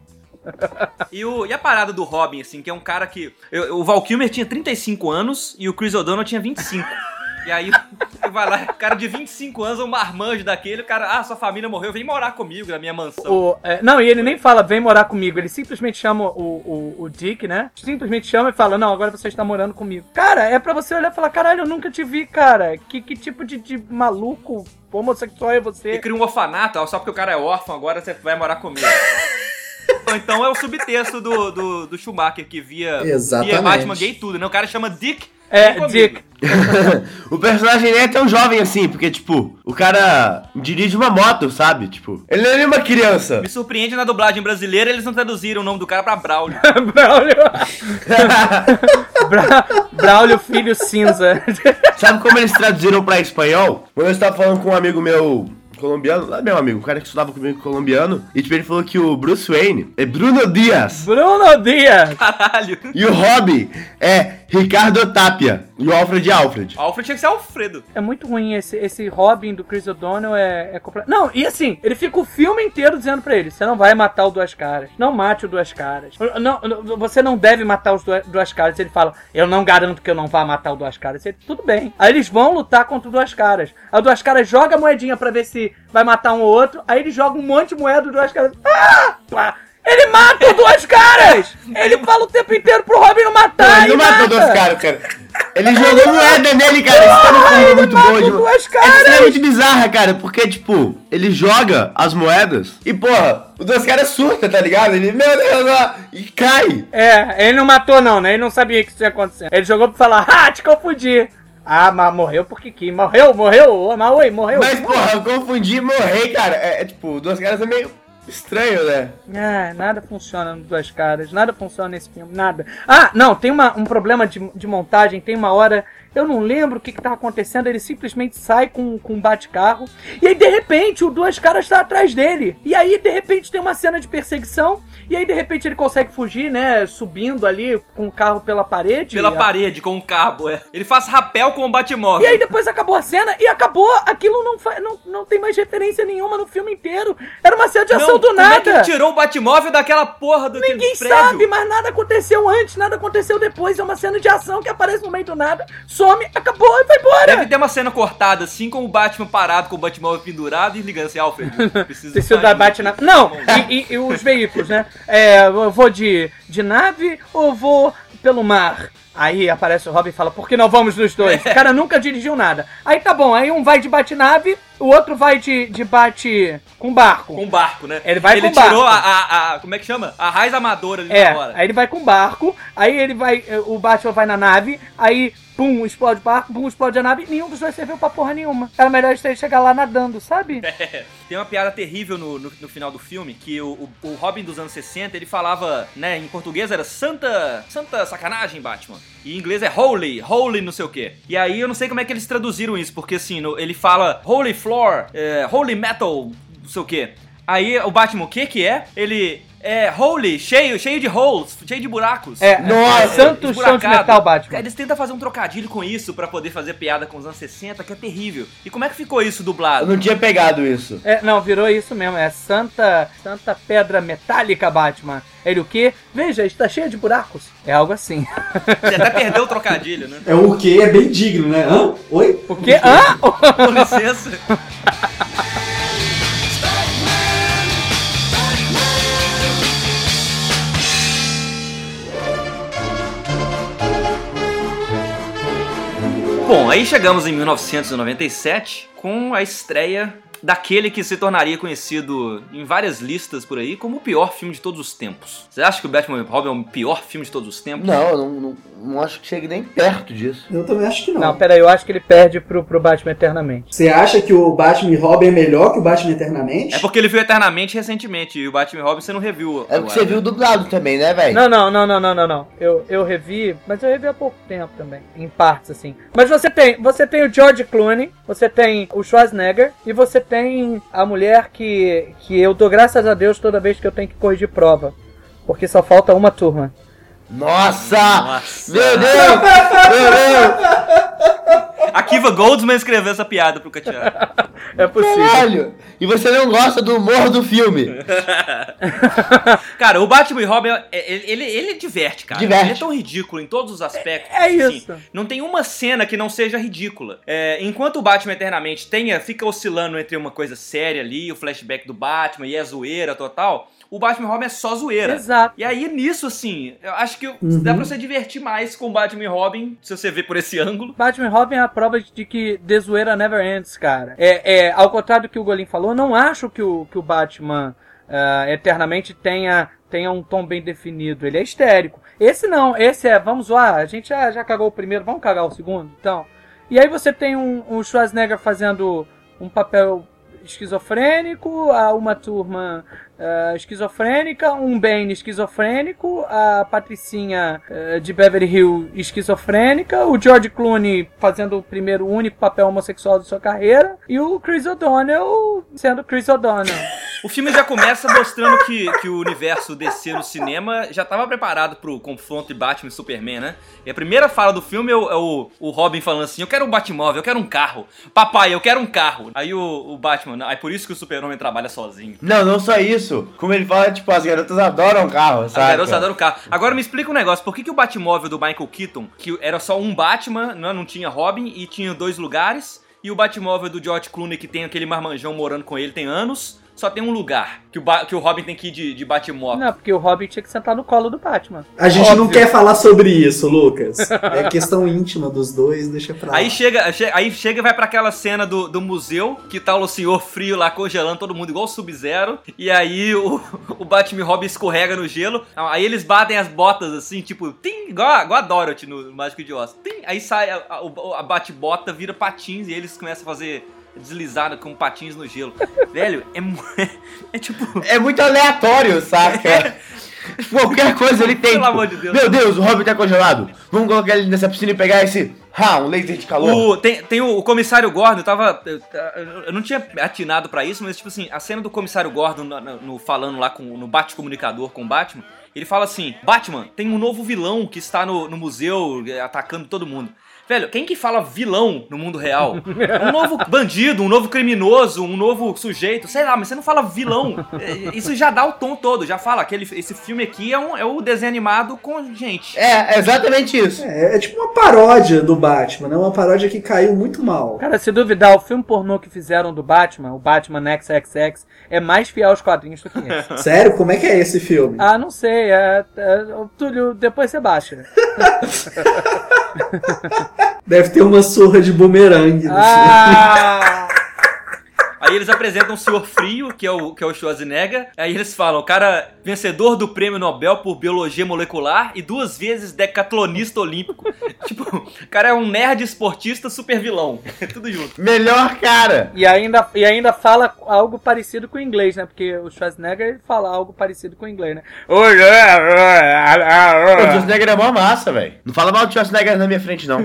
Speaker 2: E, o, e a parada do Robin, assim, que é um cara que. eu- o Val Kilmer tinha 35 anos e o Chris O'Donnell tinha 25. E aí vai lá, o cara de 25 anos, um marmanjo daquele, o cara, ah, sua família morreu, vem morar comigo na minha mansão.
Speaker 4: O, é, não, e ele nem fala, vem morar comigo. Ele simplesmente chama o, o, o Dick, né? Simplesmente chama e fala, não, agora você está morando comigo. Cara, é pra você olhar e falar, caralho, eu nunca te vi, cara. Que, que tipo de, de maluco homossexual é
Speaker 2: E
Speaker 4: você?
Speaker 2: cria um orfanato, ó, só porque o cara é órfão, agora você vai morar comigo. <laughs> Então é o subtexto do, do, do Schumacher, que via,
Speaker 5: Exatamente.
Speaker 2: via Batman gay e tudo, né? O cara chama Dick.
Speaker 4: É. Dick. <laughs>
Speaker 3: o personagem nem é tão jovem assim, porque, tipo, o cara dirige uma moto, sabe? Tipo, ele não é nem uma criança.
Speaker 2: Me surpreende na dublagem brasileira, eles não traduziram o nome do cara pra Braulio. <laughs>
Speaker 4: Braulio. <laughs> Bra Braulio Filho Cinza.
Speaker 3: Sabe como eles traduziram pra espanhol? Quando eu estava falando com um amigo meu colombiano, lá meu amigo, o cara que estudava comigo colombiano, e tipo, ele falou que o Bruce Wayne é Bruno Dias.
Speaker 4: Bruno Dias.
Speaker 2: Caralho.
Speaker 3: E o Robin é Ricardo Tapia. E o Alfred Alfred.
Speaker 2: Alfred tinha que ser Alfredo.
Speaker 4: É muito ruim esse, esse Robin do Chris O'Donnell é, é completo. Não, e assim, ele fica o filme inteiro dizendo pra ele: você não vai matar o Duas Caras. Não mate o Duas Caras. Não, não, você não deve matar os Duas, Duas Caras. Ele fala: eu não garanto que eu não vá matar o Duas Caras. Ele, Tudo bem. Aí eles vão lutar contra o Duas Caras. Aí o Duas Caras joga a moedinha pra ver se vai matar um ou outro. Aí ele joga um monte de moeda do Duas Caras. Ah! Pá! Ele mata Duas Caras! Ele fala o tempo inteiro pro Robin não matar.
Speaker 3: ele não
Speaker 4: e
Speaker 3: matou
Speaker 4: mata.
Speaker 3: dois caras, cara. Ele jogou moeda nele, cara. Isso tá no
Speaker 4: ele
Speaker 3: muito Essa
Speaker 4: caras.
Speaker 3: cena é muito bizarra, cara, porque, tipo, ele joga as moedas e, porra, os dois caras surta, tá ligado? Ele, meu Deus, ó, e cai.
Speaker 4: É, ele não matou não, né? Ele não sabia que isso ia acontecer. Ele jogou pra falar, ah, te confundi. Ah, mas morreu porque que morreu, morreu, mas oi, morreu.
Speaker 3: Mas, porra, eu confundi e morri, cara. É, é, tipo, duas caras é meio estranho, né?
Speaker 4: Ah, nada funciona no Duas Caras, nada funciona nesse filme, nada. Ah, não, tem uma, um problema de, de montagem, tem uma hora, eu não lembro o que que acontecendo, ele simplesmente sai com, com um bate-carro, e aí de repente o Duas Caras tá atrás dele, e aí de repente tem uma cena de perseguição, e aí de repente ele consegue fugir, né, subindo ali com o carro pela parede.
Speaker 2: Pela
Speaker 4: A-
Speaker 2: parede, com um cabo, é. Ele faz rapel com o Batmóvel.
Speaker 4: E aí depois acabou a cena e acabou, aquilo não, fa- não, não tem mais referência nenhuma no filme inteiro. Era uma cena de ação
Speaker 2: Não,
Speaker 4: do
Speaker 2: como é que ele
Speaker 4: nada.
Speaker 2: tirou o Batmóvel daquela porra do
Speaker 4: Ninguém
Speaker 2: prédio?
Speaker 4: sabe, mas nada aconteceu antes, nada aconteceu depois. É uma cena de ação que aparece no meio do nada, some, acabou e vai embora.
Speaker 2: Deve ter uma cena cortada, assim, com o Batman parado, com o Batmóvel pendurado e ligando assim, Alfred, <laughs> preciso
Speaker 4: Preciso da bate na. Não, e, e- e os veículos, né? É, eu vou de, de nave ou vou pelo mar? Aí aparece o Robin e fala, por que não vamos nos dois? O <laughs> cara nunca dirigiu nada. Aí tá bom, aí um vai de bate-nave, o outro vai de, de bate com barco.
Speaker 2: Com barco, né?
Speaker 4: Ele vai
Speaker 2: ele
Speaker 4: com
Speaker 2: tirou
Speaker 4: barco.
Speaker 2: a, a, a- Como é que chama? A raiz amadora ali
Speaker 4: É,
Speaker 2: hora.
Speaker 4: aí ele vai com barco, aí ele vai, o Batman vai na nave, aí pum, explode o barco, pum, explode a nave, nenhum dos dois serviu pra porra nenhuma. Era melhor ele chegar lá nadando, sabe? <laughs>
Speaker 2: Tem uma piada terrível no, no, no final do filme, que o, o, o Robin dos anos 60, ele falava, né, em português era santa, santa sacanagem, Batman. E em inglês é holy, holy não sei o quê. E aí eu não sei como é que eles traduziram isso, porque assim, no- ele fala holy floor, é, holy metal, não sei o quê. Aí o Batman, o que que é? Ele é holy, cheio, cheio de holes, cheio de buracos.
Speaker 4: É,
Speaker 3: Nossa,
Speaker 4: é, santo chão de metal, Batman.
Speaker 2: Eles tentam fazer um trocadilho com isso pra poder fazer piada com os anos 60, que é terrível. E como é que ficou isso
Speaker 3: Eu
Speaker 2: dublado?
Speaker 3: não tinha pegado isso.
Speaker 4: É, não, virou isso mesmo, é Santa, Santa Pedra Metálica, Batman. Ele o quê? Veja, está cheio de buracos. É algo assim. <laughs>
Speaker 2: Você até perdeu o trocadilho, né?
Speaker 5: É o que é bem digno, né? Hã? Oi?
Speaker 4: O quê? Hã?
Speaker 2: Com licença. <laughs> Bom, aí chegamos em 1997 com a estreia daquele que se tornaria conhecido em várias listas por aí como o pior filme de todos os tempos. Você acha que o Batman e Robin é o pior filme de todos os tempos?
Speaker 3: Não, eu não, não, não acho que chegue nem perto disso.
Speaker 5: Eu também acho que não.
Speaker 4: Não, peraí, eu acho que ele perde pro, pro Batman eternamente.
Speaker 5: Você acha que o Batman e Robin é melhor que o Batman Eternamente?
Speaker 2: É porque ele viu Eternamente recentemente e o Batman e Robin você não reviu.
Speaker 3: É porque
Speaker 2: agora,
Speaker 3: você
Speaker 2: né?
Speaker 3: viu dublado também, né, velho?
Speaker 4: Não, não, não, não, não, não, não. Eu, eu revi, mas eu revi há pouco tempo também. Em partes, assim. Mas você tem, você tem o George Clooney, você tem o Schwarzenegger e você tem a mulher que, que eu dou graças a Deus toda vez que eu tenho que corrigir prova. Porque só falta uma turma.
Speaker 3: Nossa!
Speaker 2: Nossa.
Speaker 3: Meu Deus! Meu Deus! <laughs>
Speaker 2: A Kiva Goldsman escreveu essa piada pro Catiano. <laughs>
Speaker 4: É possível.
Speaker 3: Caralho! E você não gosta do humor do filme. <laughs>
Speaker 2: Cara, o Batman e Robin, é- ele, ele, ele diverte, cara.
Speaker 3: Diverte.
Speaker 2: Ele é tão ridículo em todos os aspectos.
Speaker 4: É- é
Speaker 2: assim,
Speaker 4: isso.
Speaker 2: não tem uma cena que não seja ridícula. É, enquanto o Batman Eternamente tenha, fica oscilando entre uma coisa séria ali, o flashback do Batman e a zoeira total, o Batman e Robin é só zoeira.
Speaker 4: Exato.
Speaker 2: E aí, nisso, assim, eu acho que dá pra você divertir mais com Batman e Robin, se você ver por esse ângulo.
Speaker 4: Batman e Robin é a prova de que The Zoeira never ends, cara. É, é, ao contrário do que o Golin falou, eu não acho que o, que o Batman ah, eternamente tenha, tenha um tom bem definido. Ele é histérico. Esse não, esse é, vamos zoar, a gente já, já cagou o primeiro, vamos cagar o segundo, então. E aí você tem um, um Schwarzenegger fazendo um papel esquizofrênico, a uma turma ah, esquizofrênica, um Bane esquizofrênico, a Patricinha ah, de Beverly Hills esquizofrênica, o George Clooney fazendo o primeiro único papel homossexual de sua carreira e o Chris O'Donnell sendo Chris O'Donnell.
Speaker 2: O filme já começa mostrando que, que o universo DC no cinema já estava preparado pro confronto de Batman e Superman, né? E a primeira fala do filme é o, é o, o Robin falando assim: Eu quero um Batmóvel, eu quero um carro. Papai, eu quero um carro. Aí o, o Batman, "Não, é por isso que o Super-Homem trabalha sozinho.
Speaker 3: Não, não só isso. Como ele fala, tipo, as garotas adoram carro,
Speaker 2: As
Speaker 3: sabe?
Speaker 2: garotas adoram carro. Agora me explica um negócio: por que, que o Batmóvel do Michael Keaton, que era só um Batman, não, não tinha Robin e tinha dois lugares, e o Batmóvel do George Clooney, que tem aquele marmanjão morando com ele, tem anos, só tem um lugar. Que o, Ba- que o Robin tem que ir de, de Batmóvel.
Speaker 4: Não, porque o Robin tinha que sentar no colo do Batman.
Speaker 5: A gente não
Speaker 4: Óbvio.
Speaker 5: quer falar sobre isso, Lucas. <laughs> É questão íntima dos dois, deixa pra lá.
Speaker 2: Aí chega, che- aí chega e vai pra aquela cena do, do museu, que tá o senhor frio lá congelando todo mundo igual o Sub-Zero. E aí o, o Batman e Robin escorrega no gelo. Aí eles batem as botas assim, tipo, tim, igual, a- igual a Dorothy no Mágico de Oz. Tim, aí sai a, a, a bate-bota, vira patins e eles começam a fazer deslizada com patins no gelo. <laughs> Velho, é, <laughs> é tipo.
Speaker 3: É muito aleatório, saca? <laughs> Qualquer coisa ele tem.
Speaker 2: Pelo
Speaker 3: tipo,
Speaker 2: amor de Deus.
Speaker 3: Meu Deus, o Robin tá congelado. Vamos colocar ele nessa piscina e pegar esse. Ha, um laser de calor.
Speaker 2: O, tem, tem o, o comissário Gordon, eu tava. Eu, eu não tinha atinado pra isso, mas tipo assim, a cena do comissário Gordon no, no- falando lá com, no bate-comunicador com o Batman, ele fala assim: Batman, tem um novo vilão que está no, no museu atacando todo mundo. Velho, quem que fala vilão no mundo real? Um novo <laughs> bandido, um novo criminoso, um novo sujeito, sei lá, mas você não fala vilão. <laughs> É, Isso já dá o tom todo, já fala. Aquele, esse filme aqui é, um, é o desenho animado com gente.
Speaker 3: É, é exatamente isso.
Speaker 5: É, é tipo uma paródia do Batman, né? Uma paródia que caiu muito mal.
Speaker 4: Cara, se duvidar, o filme pornô que fizeram do Batman, o Batman XXX, é mais fiel aos quadrinhos do que esse. <laughs>
Speaker 5: Sério, como é que é esse filme?
Speaker 4: ah, não sei. É, é, Túlio, depois você baixa.
Speaker 5: Deve ter uma surra de bumerangue.
Speaker 4: Ah!
Speaker 2: Aí eles apresentam o Senhor Frio, que é o, que é o Schwarzenegger. Aí eles falam, o cara vencedor do prêmio Nobel por Biologia Molecular e duas vezes decatlonista olímpico. <laughs> tipo, o cara é um nerd esportista super vilão. Tudo junto.
Speaker 3: Melhor cara.
Speaker 4: E ainda, e ainda fala algo parecido com o inglês, né? Porque o Schwarzenegger ele fala algo parecido com o inglês, né?
Speaker 3: O Schwarzenegger é mó massa, velho. Não fala mal do Schwarzenegger na minha frente, não.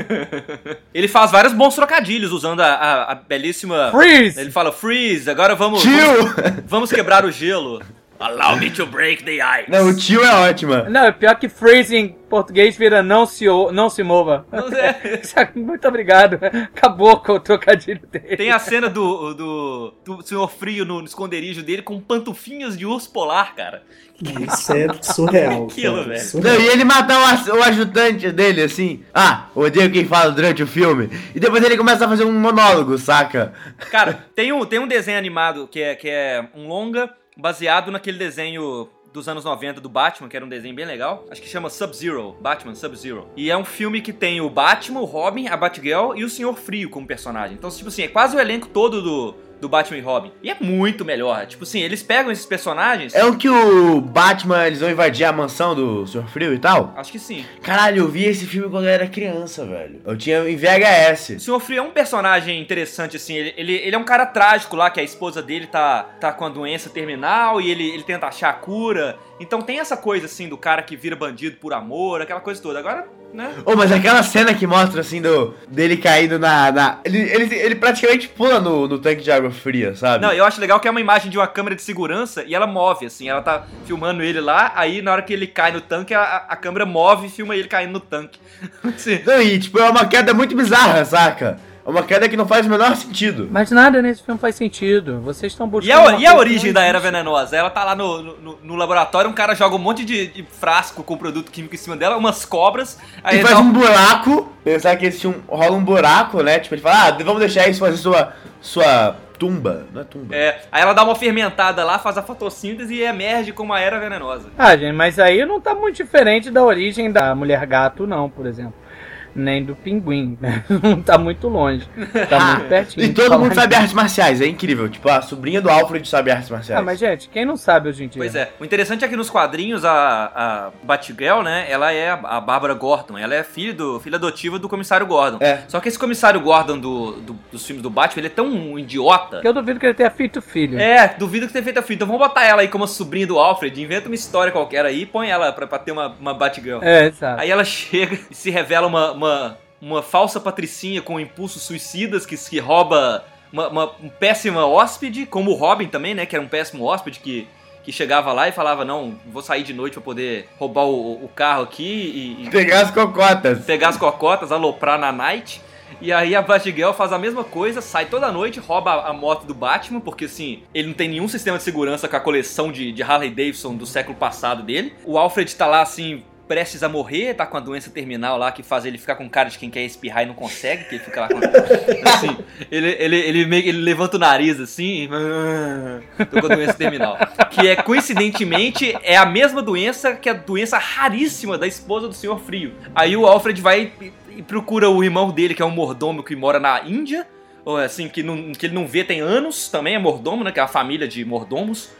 Speaker 3: <laughs>
Speaker 2: Ele faz vários bons trocadilhos usando a, a- a belíssima...
Speaker 4: Freeze!
Speaker 2: Ele fala, freeze, agora vamos...
Speaker 3: Tio!
Speaker 2: Vamos, vamos quebrar o gelo. Allow me to break the ice.
Speaker 3: Não, o tio é ótima.
Speaker 4: Não, é pior que freeze em português vira não se, o- não se mova.
Speaker 2: Não <laughs> é.
Speaker 4: Muito obrigado. Acabou com o trocadilho dele.
Speaker 2: Tem a cena do, do, do Senhor Frio no esconderijo dele com pantufinhas de urso polar, cara.
Speaker 5: Isso é surreal. <laughs>
Speaker 2: Aquilo, velho.
Speaker 5: surreal.
Speaker 3: Não, e ele matar o, o ajudante dele assim. Ah, odeio quem fala durante o filme. E depois ele começa a fazer um monólogo, saca?
Speaker 2: Cara, tem um, tem um desenho animado que é, que é um longa baseado naquele desenho dos anos 90 do Batman, que era um desenho bem legal. Acho que chama Sub-Zero, Batman Sub-Zero. E é um filme que tem o Batman, o Robin, a Batgirl e o Senhor Frio como personagem. Então, tipo assim, é quase o elenco todo do, do Batman e Robin. E é muito melhor. Tipo assim, eles pegam esses personagens...
Speaker 3: É o que o Batman, eles vão invadir a mansão do Sr. Frio e tal?
Speaker 2: Acho que sim.
Speaker 3: Caralho, eu vi esse filme quando eu era criança, velho. Eu tinha em VHS.
Speaker 2: O Senhor Frio é um personagem interessante, assim. Ele, ele, ele é um cara trágico lá, que a esposa dele tá, tá com a doença terminal e ele, ele tenta achar a cura. Então tem essa coisa, assim, do cara que vira bandido por amor, aquela coisa toda. Agora, né?
Speaker 3: Ô, mas aquela cena que mostra, assim, do dele caindo na... na- ele, ele, ele praticamente pula no, no tanque de água fria, sabe?
Speaker 2: Não, eu acho legal que é uma imagem de uma câmera de segurança e ela move, assim. Ela tá filmando ele lá, aí na hora que ele cai no tanque, a, a câmera move e filma ele caindo no tanque. <laughs> Assim,
Speaker 3: Não, e tipo, é uma queda muito bizarra, saca? É uma queda que não faz o menor sentido.
Speaker 4: Mas nada nesse filme faz sentido. Vocês estão
Speaker 2: E
Speaker 4: buscando.
Speaker 2: a, e a
Speaker 4: coisa que
Speaker 2: origem da era venenosa? Ela tá lá no, no, no laboratório, um cara joga um monte de, de frasco com produto químico em cima dela, umas cobras. Aí
Speaker 3: E
Speaker 2: ele
Speaker 3: faz
Speaker 2: dá
Speaker 3: um buraco, pensar que existe um, rola um buraco, né? Tipo, ele fala, ah, vamos deixar isso fazer sua, sua tumba. Não é tumba.
Speaker 2: É, aí ela dá uma fermentada lá, faz a fotossíntese e emerge como uma era venenosa.
Speaker 4: Ah, gente, mas aí não tá muito diferente da origem da mulher gato, não, por exemplo. Nem do pinguim. né? <laughs> Não tá muito longe. Tá <laughs> muito pertinho.
Speaker 3: E todo mundo sabe artes marciais, é incrível. Tipo, a sobrinha do Alfred sabe artes marciais.
Speaker 4: Ah, mas gente, quem não sabe hoje em dia?
Speaker 2: Pois é. O interessante é que nos quadrinhos a, a Batgirl, né, ela é a, a Bárbara Gordon. Ela é filha, do, filha adotiva do comissário Gordon.
Speaker 3: É.
Speaker 2: Só que esse comissário Gordon do, do- dos filmes do Batman, ele é tão um idiota.
Speaker 4: Porque eu duvido que ele tenha feito filho.
Speaker 2: É, duvido que tenha feito a filha. Então vamos botar ela aí como sobrinha do Alfred, inventa uma história qualquer aí e põe ela pra, pra ter uma, uma Batgirl.
Speaker 4: É, exato.
Speaker 2: Aí ela <laughs> chega e se revela uma, uma, uma falsa patricinha com impulsos suicidas que, que rouba uma, uma um péssima hóspede, como o Robin também, né? Que era um péssimo hóspede que, que chegava lá e falava, não, vou sair de noite pra poder roubar o, o carro aqui e, e
Speaker 3: Pegar as cocotas.
Speaker 2: pegar as cocotas, aloprar na night. E aí a Batgirl faz a mesma coisa, sai toda noite, rouba a, a moto do Batman, porque assim, ele não tem nenhum sistema de segurança com a coleção de, de Harley Davidson do século passado dele. O Alfred tá lá assim, prestes a morrer, tá com a doença terminal lá que faz ele ficar com cara de quem quer espirrar e não consegue, que ele fica lá com. <laughs> Assim, ele, ele, ele meio ele levanta o nariz assim, e, tô com a doença terminal. Que é, coincidentemente, é a mesma doença que a doença raríssima da esposa do Senhor Frio. Aí o Alfred vai e, procura o irmão dele, que é um mordomo que mora na Índia. Ou assim, que, não, que ele não vê tem anos, também é mordomo, né? Que é a família de mordomos.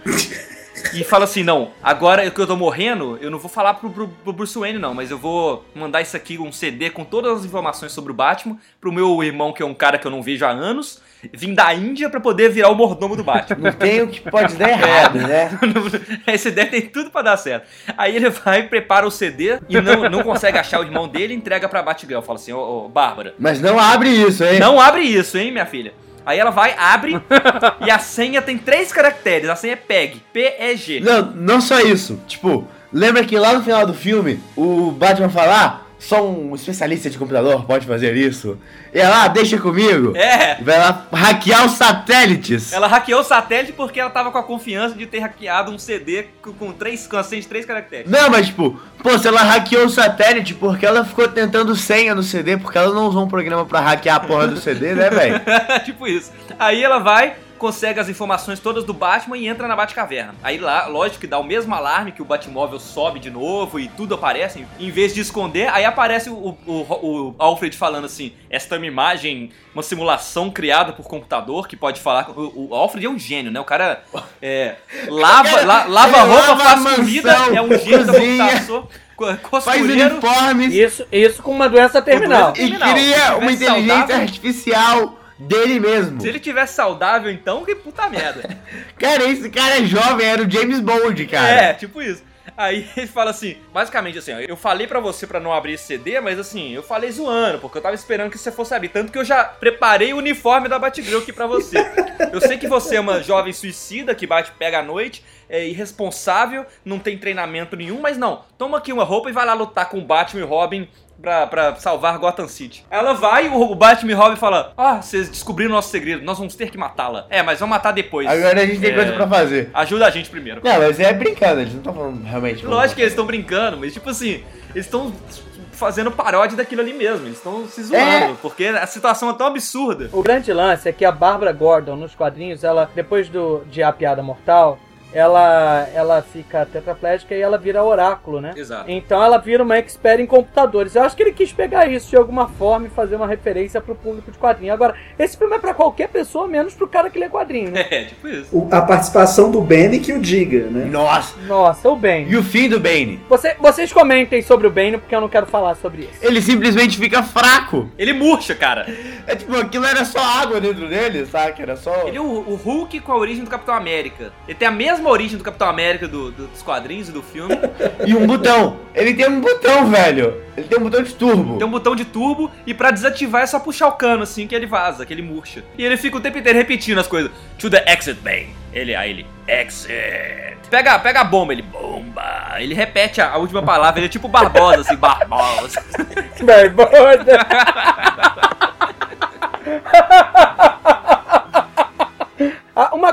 Speaker 2: E fala assim, não, agora que eu tô morrendo, eu não vou falar pro, pro, pro Bruce Wayne não, mas eu vou mandar isso aqui, um CD com todas as informações sobre o Batman, pro meu irmão, que é um cara que eu não vejo há anos, vim da Índia pra poder virar o mordomo do Batman.
Speaker 3: Não tem o que pode dar errado, né? <laughs>
Speaker 2: Essa ideia tem tudo pra dar certo. Aí ele vai, prepara o CD e não, não consegue achar o irmão dele entrega pra Batgirl. Fala assim, ô, ô Bárbara,
Speaker 3: Mas não abre isso, hein?
Speaker 2: não abre isso, hein, minha filha. Aí ela vai, abre <laughs> e a senha tem três caracteres. A senha é PEG, P-E-G.
Speaker 3: Não, não só isso. Tipo, lembra que lá no final do filme, o Batman fala, ah, só um especialista de computador pode fazer isso. E ela, ah, deixa comigo.
Speaker 2: É.
Speaker 3: Vai lá hackear os satélites.
Speaker 2: Ela hackeou o satélite porque ela tava com a confiança de ter hackeado um CD com, três, senha de três caracteres.
Speaker 3: Não, mas tipo, pô, se ela hackeou o satélite porque ela ficou tentando senha no CD, porque ela não usou um programa pra hackear a porra do CD, né, velho? <laughs>
Speaker 2: tipo isso. Aí ela vai, consegue as informações todas do Batman e entra na Batcaverna. Aí lá, lógico que dá o mesmo alarme que o Batmóvel sobe de novo e tudo aparece. Em vez de esconder, aí aparece o, o, o Alfred falando assim: esta é uma imagem, uma simulação criada por computador que pode falar. com-" O, o Alfred é um gênio, né? O cara é, <laughs> lava, la- lava roupa,
Speaker 3: lava
Speaker 2: faz
Speaker 3: a
Speaker 2: comida,
Speaker 3: mansão,
Speaker 2: é um gênio da
Speaker 3: cozinha,
Speaker 2: computação. co-
Speaker 3: Faz uniformes
Speaker 4: Isso, isso com uma doença terminal.
Speaker 3: e
Speaker 2: terminal.
Speaker 3: cria
Speaker 2: Se
Speaker 3: uma inteligência
Speaker 2: saudável-
Speaker 3: artificial dele mesmo.
Speaker 2: Se ele tivesse saudável, então, que puta merda. <laughs>
Speaker 3: Cara, esse cara é jovem, era o James Bond, cara.
Speaker 2: É, tipo isso. Aí <laughs> ele fala assim, basicamente assim, ó, eu falei pra você pra não abrir esse CD, mas assim, eu falei zoando, porque eu tava esperando que você fosse abrir, tanto que eu já preparei o uniforme da Batgirl aqui pra você. <laughs> Eu sei que você é uma jovem suicida que bate pega à noite, é irresponsável, não tem treinamento nenhum, mas não, toma aqui uma roupa e vai lá lutar com o Batman e Robin Pra, pra salvar Gotham City. Ela vai, o, o Batman e Robin fala: Ah, vocês descobriram o nosso segredo, nós vamos ter que matá-la. É, mas vamos matar depois.
Speaker 3: Agora a gente tem
Speaker 2: É.
Speaker 3: coisa pra fazer.
Speaker 2: Ajuda a gente primeiro.
Speaker 3: Não, mas é brincando, eles não estão falando realmente.
Speaker 2: Lógico que eles estão brincando, mas tipo assim, eles estão fazendo paródia daquilo ali mesmo. Eles estão se zoando,
Speaker 3: É.
Speaker 2: porque a situação é tão absurda.
Speaker 4: O grande lance é que a Bárbara Gordon, nos quadrinhos, ela, depois do, de A Piada Mortal, ela, ela fica tetraplégica e ela vira oráculo, né?
Speaker 2: Exato.
Speaker 4: Então ela vira uma expert em computadores. Eu acho que ele quis pegar isso de alguma forma e fazer uma referência pro público de quadrinho. Agora, esse filme é pra qualquer pessoa, menos pro cara que lê quadrinho, né? <laughs>
Speaker 2: É, tipo isso.
Speaker 5: O- a participação do Benny que o diga, né?
Speaker 3: Nossa,
Speaker 4: Nossa, o Bane.
Speaker 3: e o fim do Bane?
Speaker 4: Você, vocês comentem sobre o Bane, porque eu não quero falar sobre isso.
Speaker 3: Ele simplesmente fica fraco.
Speaker 2: Ele murcha, cara.
Speaker 3: É tipo, aquilo era só água dentro dele, sabe? Era só.
Speaker 2: Ele é o, o Hulk com a origem do Capitão América. Ele tem a mesma origem do Capitão América do- do- dos quadrinhos e do filme.
Speaker 3: E um botão. Ele tem um botão, velho. Ele tem um botão de turbo.
Speaker 2: Tem um botão de turbo e pra desativar é só puxar o cano assim que ele vaza, que ele murcha. E ele fica o tempo inteiro repetindo as coisas. To the exit bay. Ele, aí ele, exit. Pega, pega a bomba, ele, bomba. Ele repete a, a última palavra, ele é tipo Barbosa, assim, Barbosa.
Speaker 4: Barbosa! <laughs>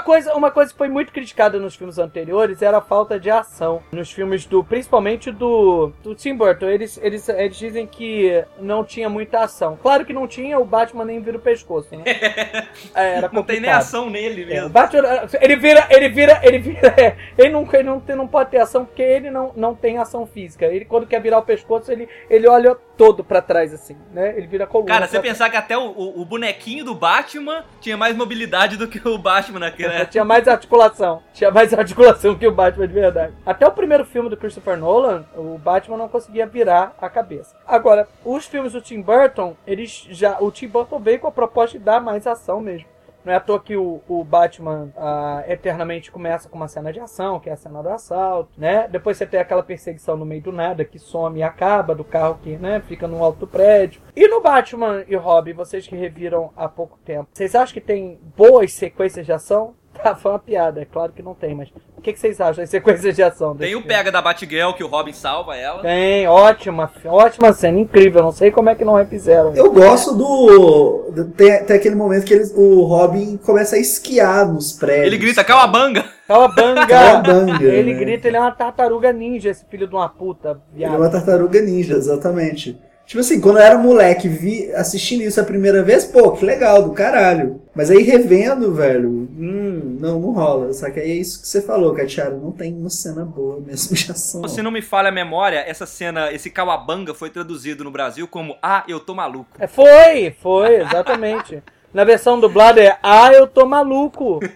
Speaker 4: coisa, uma coisa que foi muito criticada nos filmes anteriores era a falta de ação. Nos filmes do. Principalmente do. Do Tim Burton. Eles, eles, eles dizem que não tinha muita ação. Claro que não tinha, o Batman nem vira o pescoço, né? <laughs> É, era
Speaker 2: Não tem nem ação nele
Speaker 4: É,
Speaker 2: mesmo.
Speaker 4: Batman, ele vira, ele vira, ele vira. <laughs> é, ele não, ele não, tem- não pode ter ação porque ele não, não tem ação física. Ele, quando quer virar o pescoço, ele, ele olha todo pra trás, assim, né? Ele vira coluna.
Speaker 2: Cara, você pensar que até o, o- o bonequinho do Batman tinha mais mobilidade do que o Batman naquela.
Speaker 4: Tinha mais articulação. Tinha mais <laughs> articulação que o Batman de verdade. Até o primeiro filme do Christopher Nolan, o Batman não conseguia virar a cabeça. Agora, os filmes do Tim Burton, eles já. O Tim Burton veio com a proposta de dar mais ação mesmo. Não é à toa que o, o Batman ah, eternamente começa com uma cena de ação, que é a cena do assalto, né? Depois você tem aquela perseguição no meio do nada, que some e acaba, do carro que, né, fica no alto prédio. E no Batman e Robin, vocês que reviram há pouco tempo, vocês acham que tem boas sequências de ação? <laughs> Tá, foi uma piada, é claro que não tem, mas o que, que vocês acham das sequências de ação?
Speaker 2: Tem o
Speaker 4: filme?
Speaker 2: pega da Batgirl que o Robin salva ela.
Speaker 4: Tem, ótima, ótima cena, incrível, não sei como é que não refizeram.
Speaker 5: Eu gosto do. Tem, tem aquele momento que eles, o Robin começa a esquiar nos prédios.
Speaker 2: Ele grita, calabanga!
Speaker 4: Calabanga!
Speaker 5: Calabanga,
Speaker 4: Ele
Speaker 5: né?
Speaker 4: grita, ele é uma tartaruga ninja, esse filho de uma puta,
Speaker 5: Ele é
Speaker 4: viado.
Speaker 5: uma tartaruga ninja, exatamente. Tipo assim, quando eu era moleque, vi, assistindo isso a primeira vez, pô, que legal, do caralho. Mas aí revendo, velho, hum, não, não rola. Só que aí é isso que você falou, Catiara, não tem uma cena boa mesmo <laughs> de ação.
Speaker 2: Se não me falha a memória, essa cena, esse calabanga foi traduzido no Brasil como Ah, eu tô maluco.
Speaker 4: É, foi, foi, exatamente. <laughs> Na versão dublada é Ah, eu tô maluco. <laughs>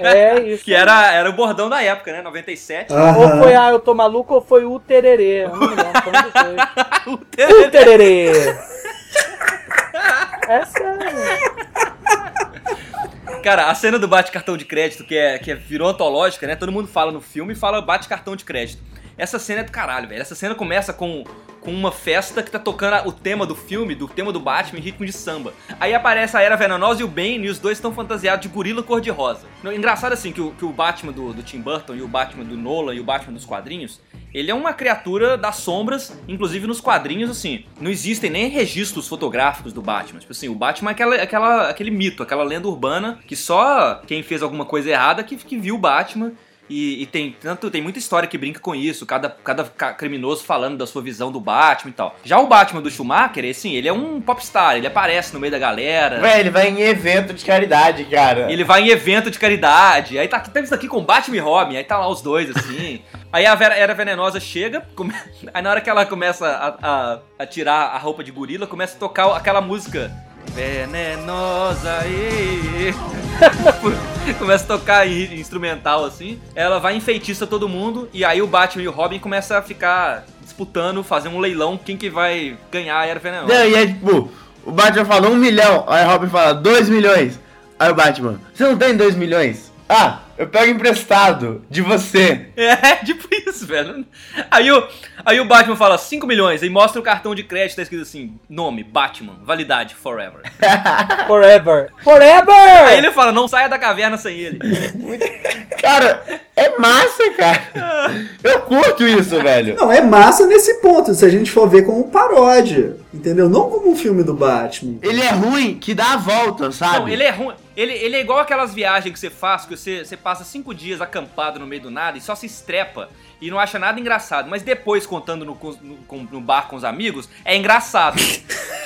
Speaker 4: É isso.
Speaker 2: Que era, era o bordão da época, né? 97.
Speaker 5: Aham.
Speaker 4: Ou foi Ah, eu tô maluco ou foi o tererê. Não. <laughs>
Speaker 2: O
Speaker 4: tererê. <laughs> É sério.
Speaker 2: Cara, a cena do bate cartão de crédito, que, é, que é, virou antológica, né? Todo mundo fala no filme e fala bate cartão de crédito. Essa cena é do caralho, velho. Essa cena começa com, com uma festa que tá tocando o tema do filme, do tema do Batman em ritmo de samba. Aí aparece a Era Venenosa e o Bane e os dois estão fantasiados de gorila cor-de-rosa. Engraçado assim que o, que o Batman do, do Tim Burton e o Batman do Nolan e o Batman dos quadrinhos, ele é uma criatura das sombras, inclusive nos quadrinhos, assim, não existem nem registros fotográficos do Batman. Tipo assim, o Batman é aquela, aquela, aquele mito, aquela lenda urbana que só quem fez alguma coisa errada que, que viu o Batman. E, e tem tanto tem muita história que brinca com isso, cada, cada ca- criminoso falando da sua visão do Batman e tal. Já o Batman do Schumacher, assim, ele é um popstar, ele aparece no meio da galera.
Speaker 3: Véi, ele vai em evento de caridade, cara.
Speaker 2: Ele vai em evento de caridade. Aí tá, tá isso aqui com Batman e Robin. Aí tá lá os dois, assim. <laughs> aí a Vera, Era Venenosa chega. come- <laughs> Aí na hora que ela começa a, a, a tirar a roupa de gorila, começa a tocar aquela música. Venenosa e <laughs> começa a tocar instrumental assim. Ela vai enfeitiça todo mundo e aí o Batman e o Robin começam a ficar disputando, fazer um leilão quem que vai ganhar a Era Venenosa.
Speaker 3: Não, e é tipo, o Batman fala um milhão, aí Robin fala dois milhões. Aí o Batman, você não tem dois milhões? Ah, eu pego emprestado de você.
Speaker 2: É, <laughs> tipo isso, velho. Aí o, aí o Batman fala 5 milhões, aí mostra o cartão de crédito, tá escrito assim, nome, Batman, validade, forever. <laughs>
Speaker 4: Forever. Forever!
Speaker 2: Aí ele fala, não saia da caverna sem ele.
Speaker 3: Cara, é massa, cara. <laughs> Eu curto isso, velho.
Speaker 5: Não, é massa nesse ponto, se a gente for ver como paródia, entendeu? Não como um filme do Batman.
Speaker 3: Ele é ruim que dá a volta, sabe?
Speaker 2: Não, ele é ruim. Ele, ele é igual aquelas viagens que você faz, que você, você passa cinco dias acampado no meio do nada e só se estrepa e não acha nada engraçado. Mas depois, contando no, no, no bar com os amigos, é engraçado.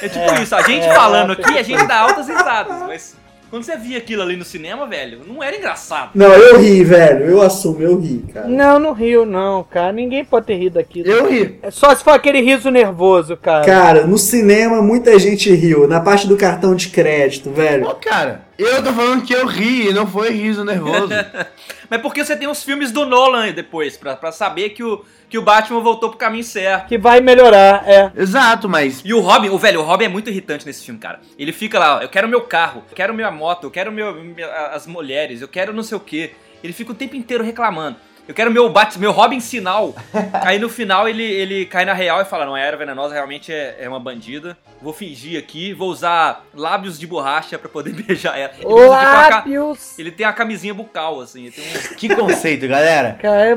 Speaker 2: É tipo
Speaker 4: É,
Speaker 2: isso, a gente
Speaker 4: é,
Speaker 2: falando aqui, a gente dá altas risadas, mas quando você via aquilo ali no cinema, velho, não era engraçado.
Speaker 5: Não, eu ri, velho, eu assumo, eu ri, cara.
Speaker 4: Não, não riu, não, cara. Ninguém pode ter rido aqui.
Speaker 3: Eu ri.
Speaker 4: É Só se for aquele riso nervoso, cara.
Speaker 5: Cara, no cinema muita gente riu, na parte do cartão de crédito, velho.
Speaker 3: Pô, cara, eu tô falando que eu ri, não foi riso nervoso. <laughs>
Speaker 2: Mas porque você tem os filmes do Nolan depois, pra, pra saber que o, que o Batman voltou pro caminho certo.
Speaker 4: Que vai melhorar, é.
Speaker 3: Exato, mas
Speaker 2: E o Robin, o velho, o Robin é muito irritante nesse filme, cara. Ele fica lá, ó, eu quero meu carro, eu quero minha moto, eu quero meu, minha- as mulheres, eu quero não sei o quê. Ele fica o tempo inteiro reclamando. Eu quero meu Bat, meu Robin sinal. <laughs> Aí no final ele, ele cai na real e fala: Não, a Era Venenosa realmente é, é uma bandida. Vou fingir aqui, vou usar lábios de borracha pra poder <laughs> beijar ela. Ele, tipo,
Speaker 4: Lábios.
Speaker 2: ele tem a camisinha bucal, assim. um- <laughs>
Speaker 3: que conceito, galera.
Speaker 4: Cara,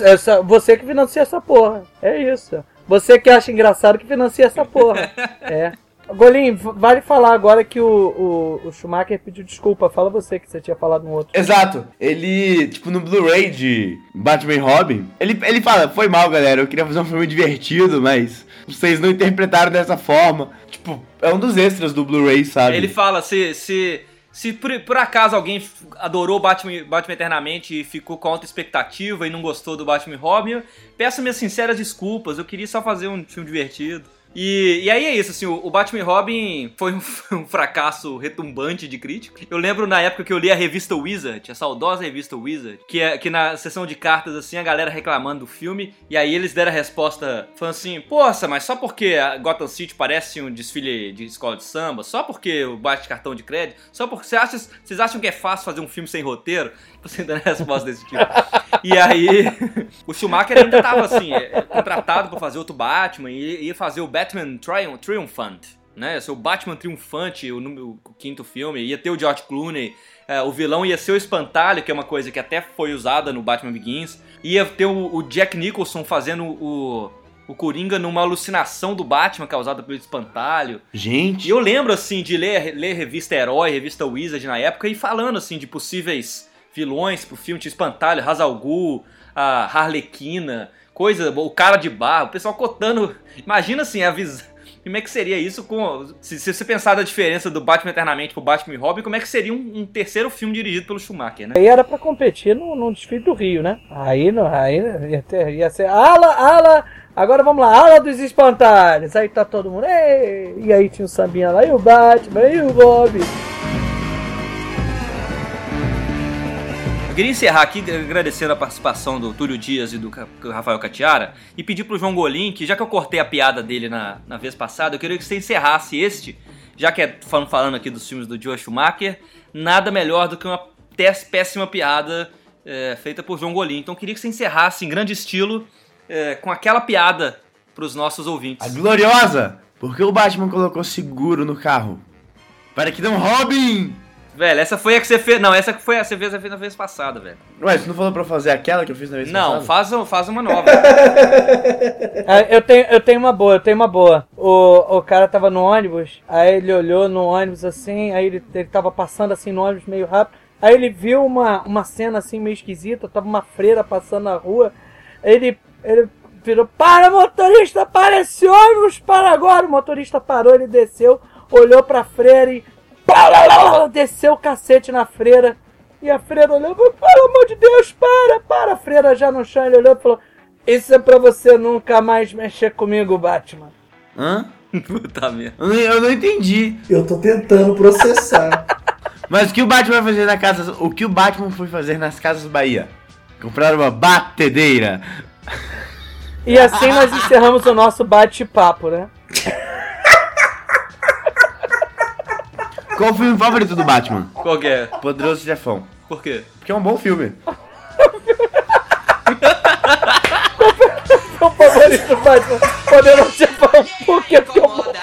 Speaker 4: essa- você que financia essa porra. É isso. Você que acha engraçado que financia essa porra. É. Golim, vale falar agora que o, o, o Schumacher pediu desculpa. Fala você que você tinha falado no outro.
Speaker 3: Exato. Ele, tipo, no Blu-ray de Batman e Robin, ele, ele fala, foi mal, galera, eu queria fazer um filme divertido, mas vocês não interpretaram dessa forma. Tipo, é um dos extras do Blu-ray, sabe?
Speaker 2: Ele fala, se, se, se por, por acaso alguém adorou Batman, Batman Eternamente e ficou com alta expectativa e não gostou do Batman e Robin, peço minhas sinceras desculpas, eu queria só fazer um filme divertido. E, e aí é isso, assim, o, o Batman e Robin foi um, <laughs> um fracasso retumbante de crítica. Eu lembro na época que eu li a revista Wizard, a saudosa revista Wizard, que, é, que na sessão de cartas, assim, a galera reclamando do filme, e aí eles deram a resposta falando assim, poxa, mas só porque a Gotham City parece um desfile de escola de samba, só porque o bate cartão de crédito, só porque você acha, vocês acham que é fácil fazer um filme sem roteiro? Você dando resposta desse tipo. E aí, <laughs> o Schumacher ainda tava assim, é, contratado pra fazer outro Batman e ia fazer o Batman Trium- Triumphant, né? Ia ser o Batman Triunfante, o, número- o quinto filme, ia ter o George Clooney, é, o vilão ia ser o Espantalho, que é uma coisa que até foi usada no Batman Begins, ia ter o, o Jack Nicholson fazendo o, o Coringa numa alucinação do Batman causada pelo Espantalho.
Speaker 3: Gente,
Speaker 2: E eu lembro, assim, de ler, ler revista Herói, revista Wizard na época e falando, assim, de possíveis vilões pro filme, tinha Espantalho, Hazal Ghul, a Harlequina, coisa, o cara de barro, o pessoal cotando. Imagina, assim, a visão. Como é que seria isso com. Se, se você pensar da diferença do Batman Eternamente pro Batman e Robin, como é que seria um, um terceiro filme dirigido pelo Schumacher, né?
Speaker 4: Aí era pra competir no, no desfile do Rio, né? Aí, não, aí ia, ter, ia ser ala, ala. Agora vamos lá, ala dos espantalhos. Aí tá todo mundo. Ei! E aí tinha o Sambinha lá, e o Batman, e o Robin.
Speaker 2: Eu queria encerrar aqui agradecendo a participação do Túlio Dias e do Rafael Catiara e pedir pro João Golim que, já que eu cortei a piada dele na, na vez passada, eu queria que você encerrasse este, já que é falando, aqui dos filmes do Joe Schumacher, nada melhor do que uma péssima piada é, feita por João Golim. Então eu queria que você encerrasse em grande estilo é, com aquela piada pros nossos ouvintes.
Speaker 3: a gloriosa! Porque o Batman colocou seguro no carro? Para que não roubem!
Speaker 2: Velho, essa foi a que você fez. Não, essa que foi a que você fez, na vez passada, velho.
Speaker 3: Ué, você não falou pra fazer aquela que eu fiz na vez
Speaker 2: Não,
Speaker 3: passada?
Speaker 2: faz, um- faz uma nova.
Speaker 4: Ah, <laughs> eu, tenho, eu tenho uma boa, eu tenho uma boa. O, o cara tava no ônibus, aí ele olhou no ônibus assim, aí ele, ele tava passando assim no ônibus meio rápido. Aí ele viu uma, uma cena assim meio esquisita, tava uma freira passando na rua. Ele, ele virou, para motorista, para esse ônibus, para agora. O motorista parou, ele desceu, olhou pra freira e desceu o cacete na freira. E a freira olhou, pelo amor de Deus, para, para. A freira já no chão, ele olhou e falou, isso é pra você nunca mais mexer comigo, Batman.
Speaker 3: Hã? <laughs>
Speaker 2: Puta merda.
Speaker 3: Eu não, entendi.
Speaker 5: Eu tô tentando processar. <laughs>
Speaker 3: Mas o que o Batman vai fazer na casa. O que o Batman foi fazer nas casas Bahia? Comprar uma batedeira.
Speaker 4: E assim nós encerramos o nosso bate-papo, né? <laughs>
Speaker 3: Qual o filme favorito do Batman?
Speaker 2: Qual que é?
Speaker 3: Poderoso Jefão.
Speaker 2: Por quê?
Speaker 3: Porque é um bom filme.
Speaker 4: Meu favorito do Batman. Poderoso Jefão. Por quê? Porque é um bom filme.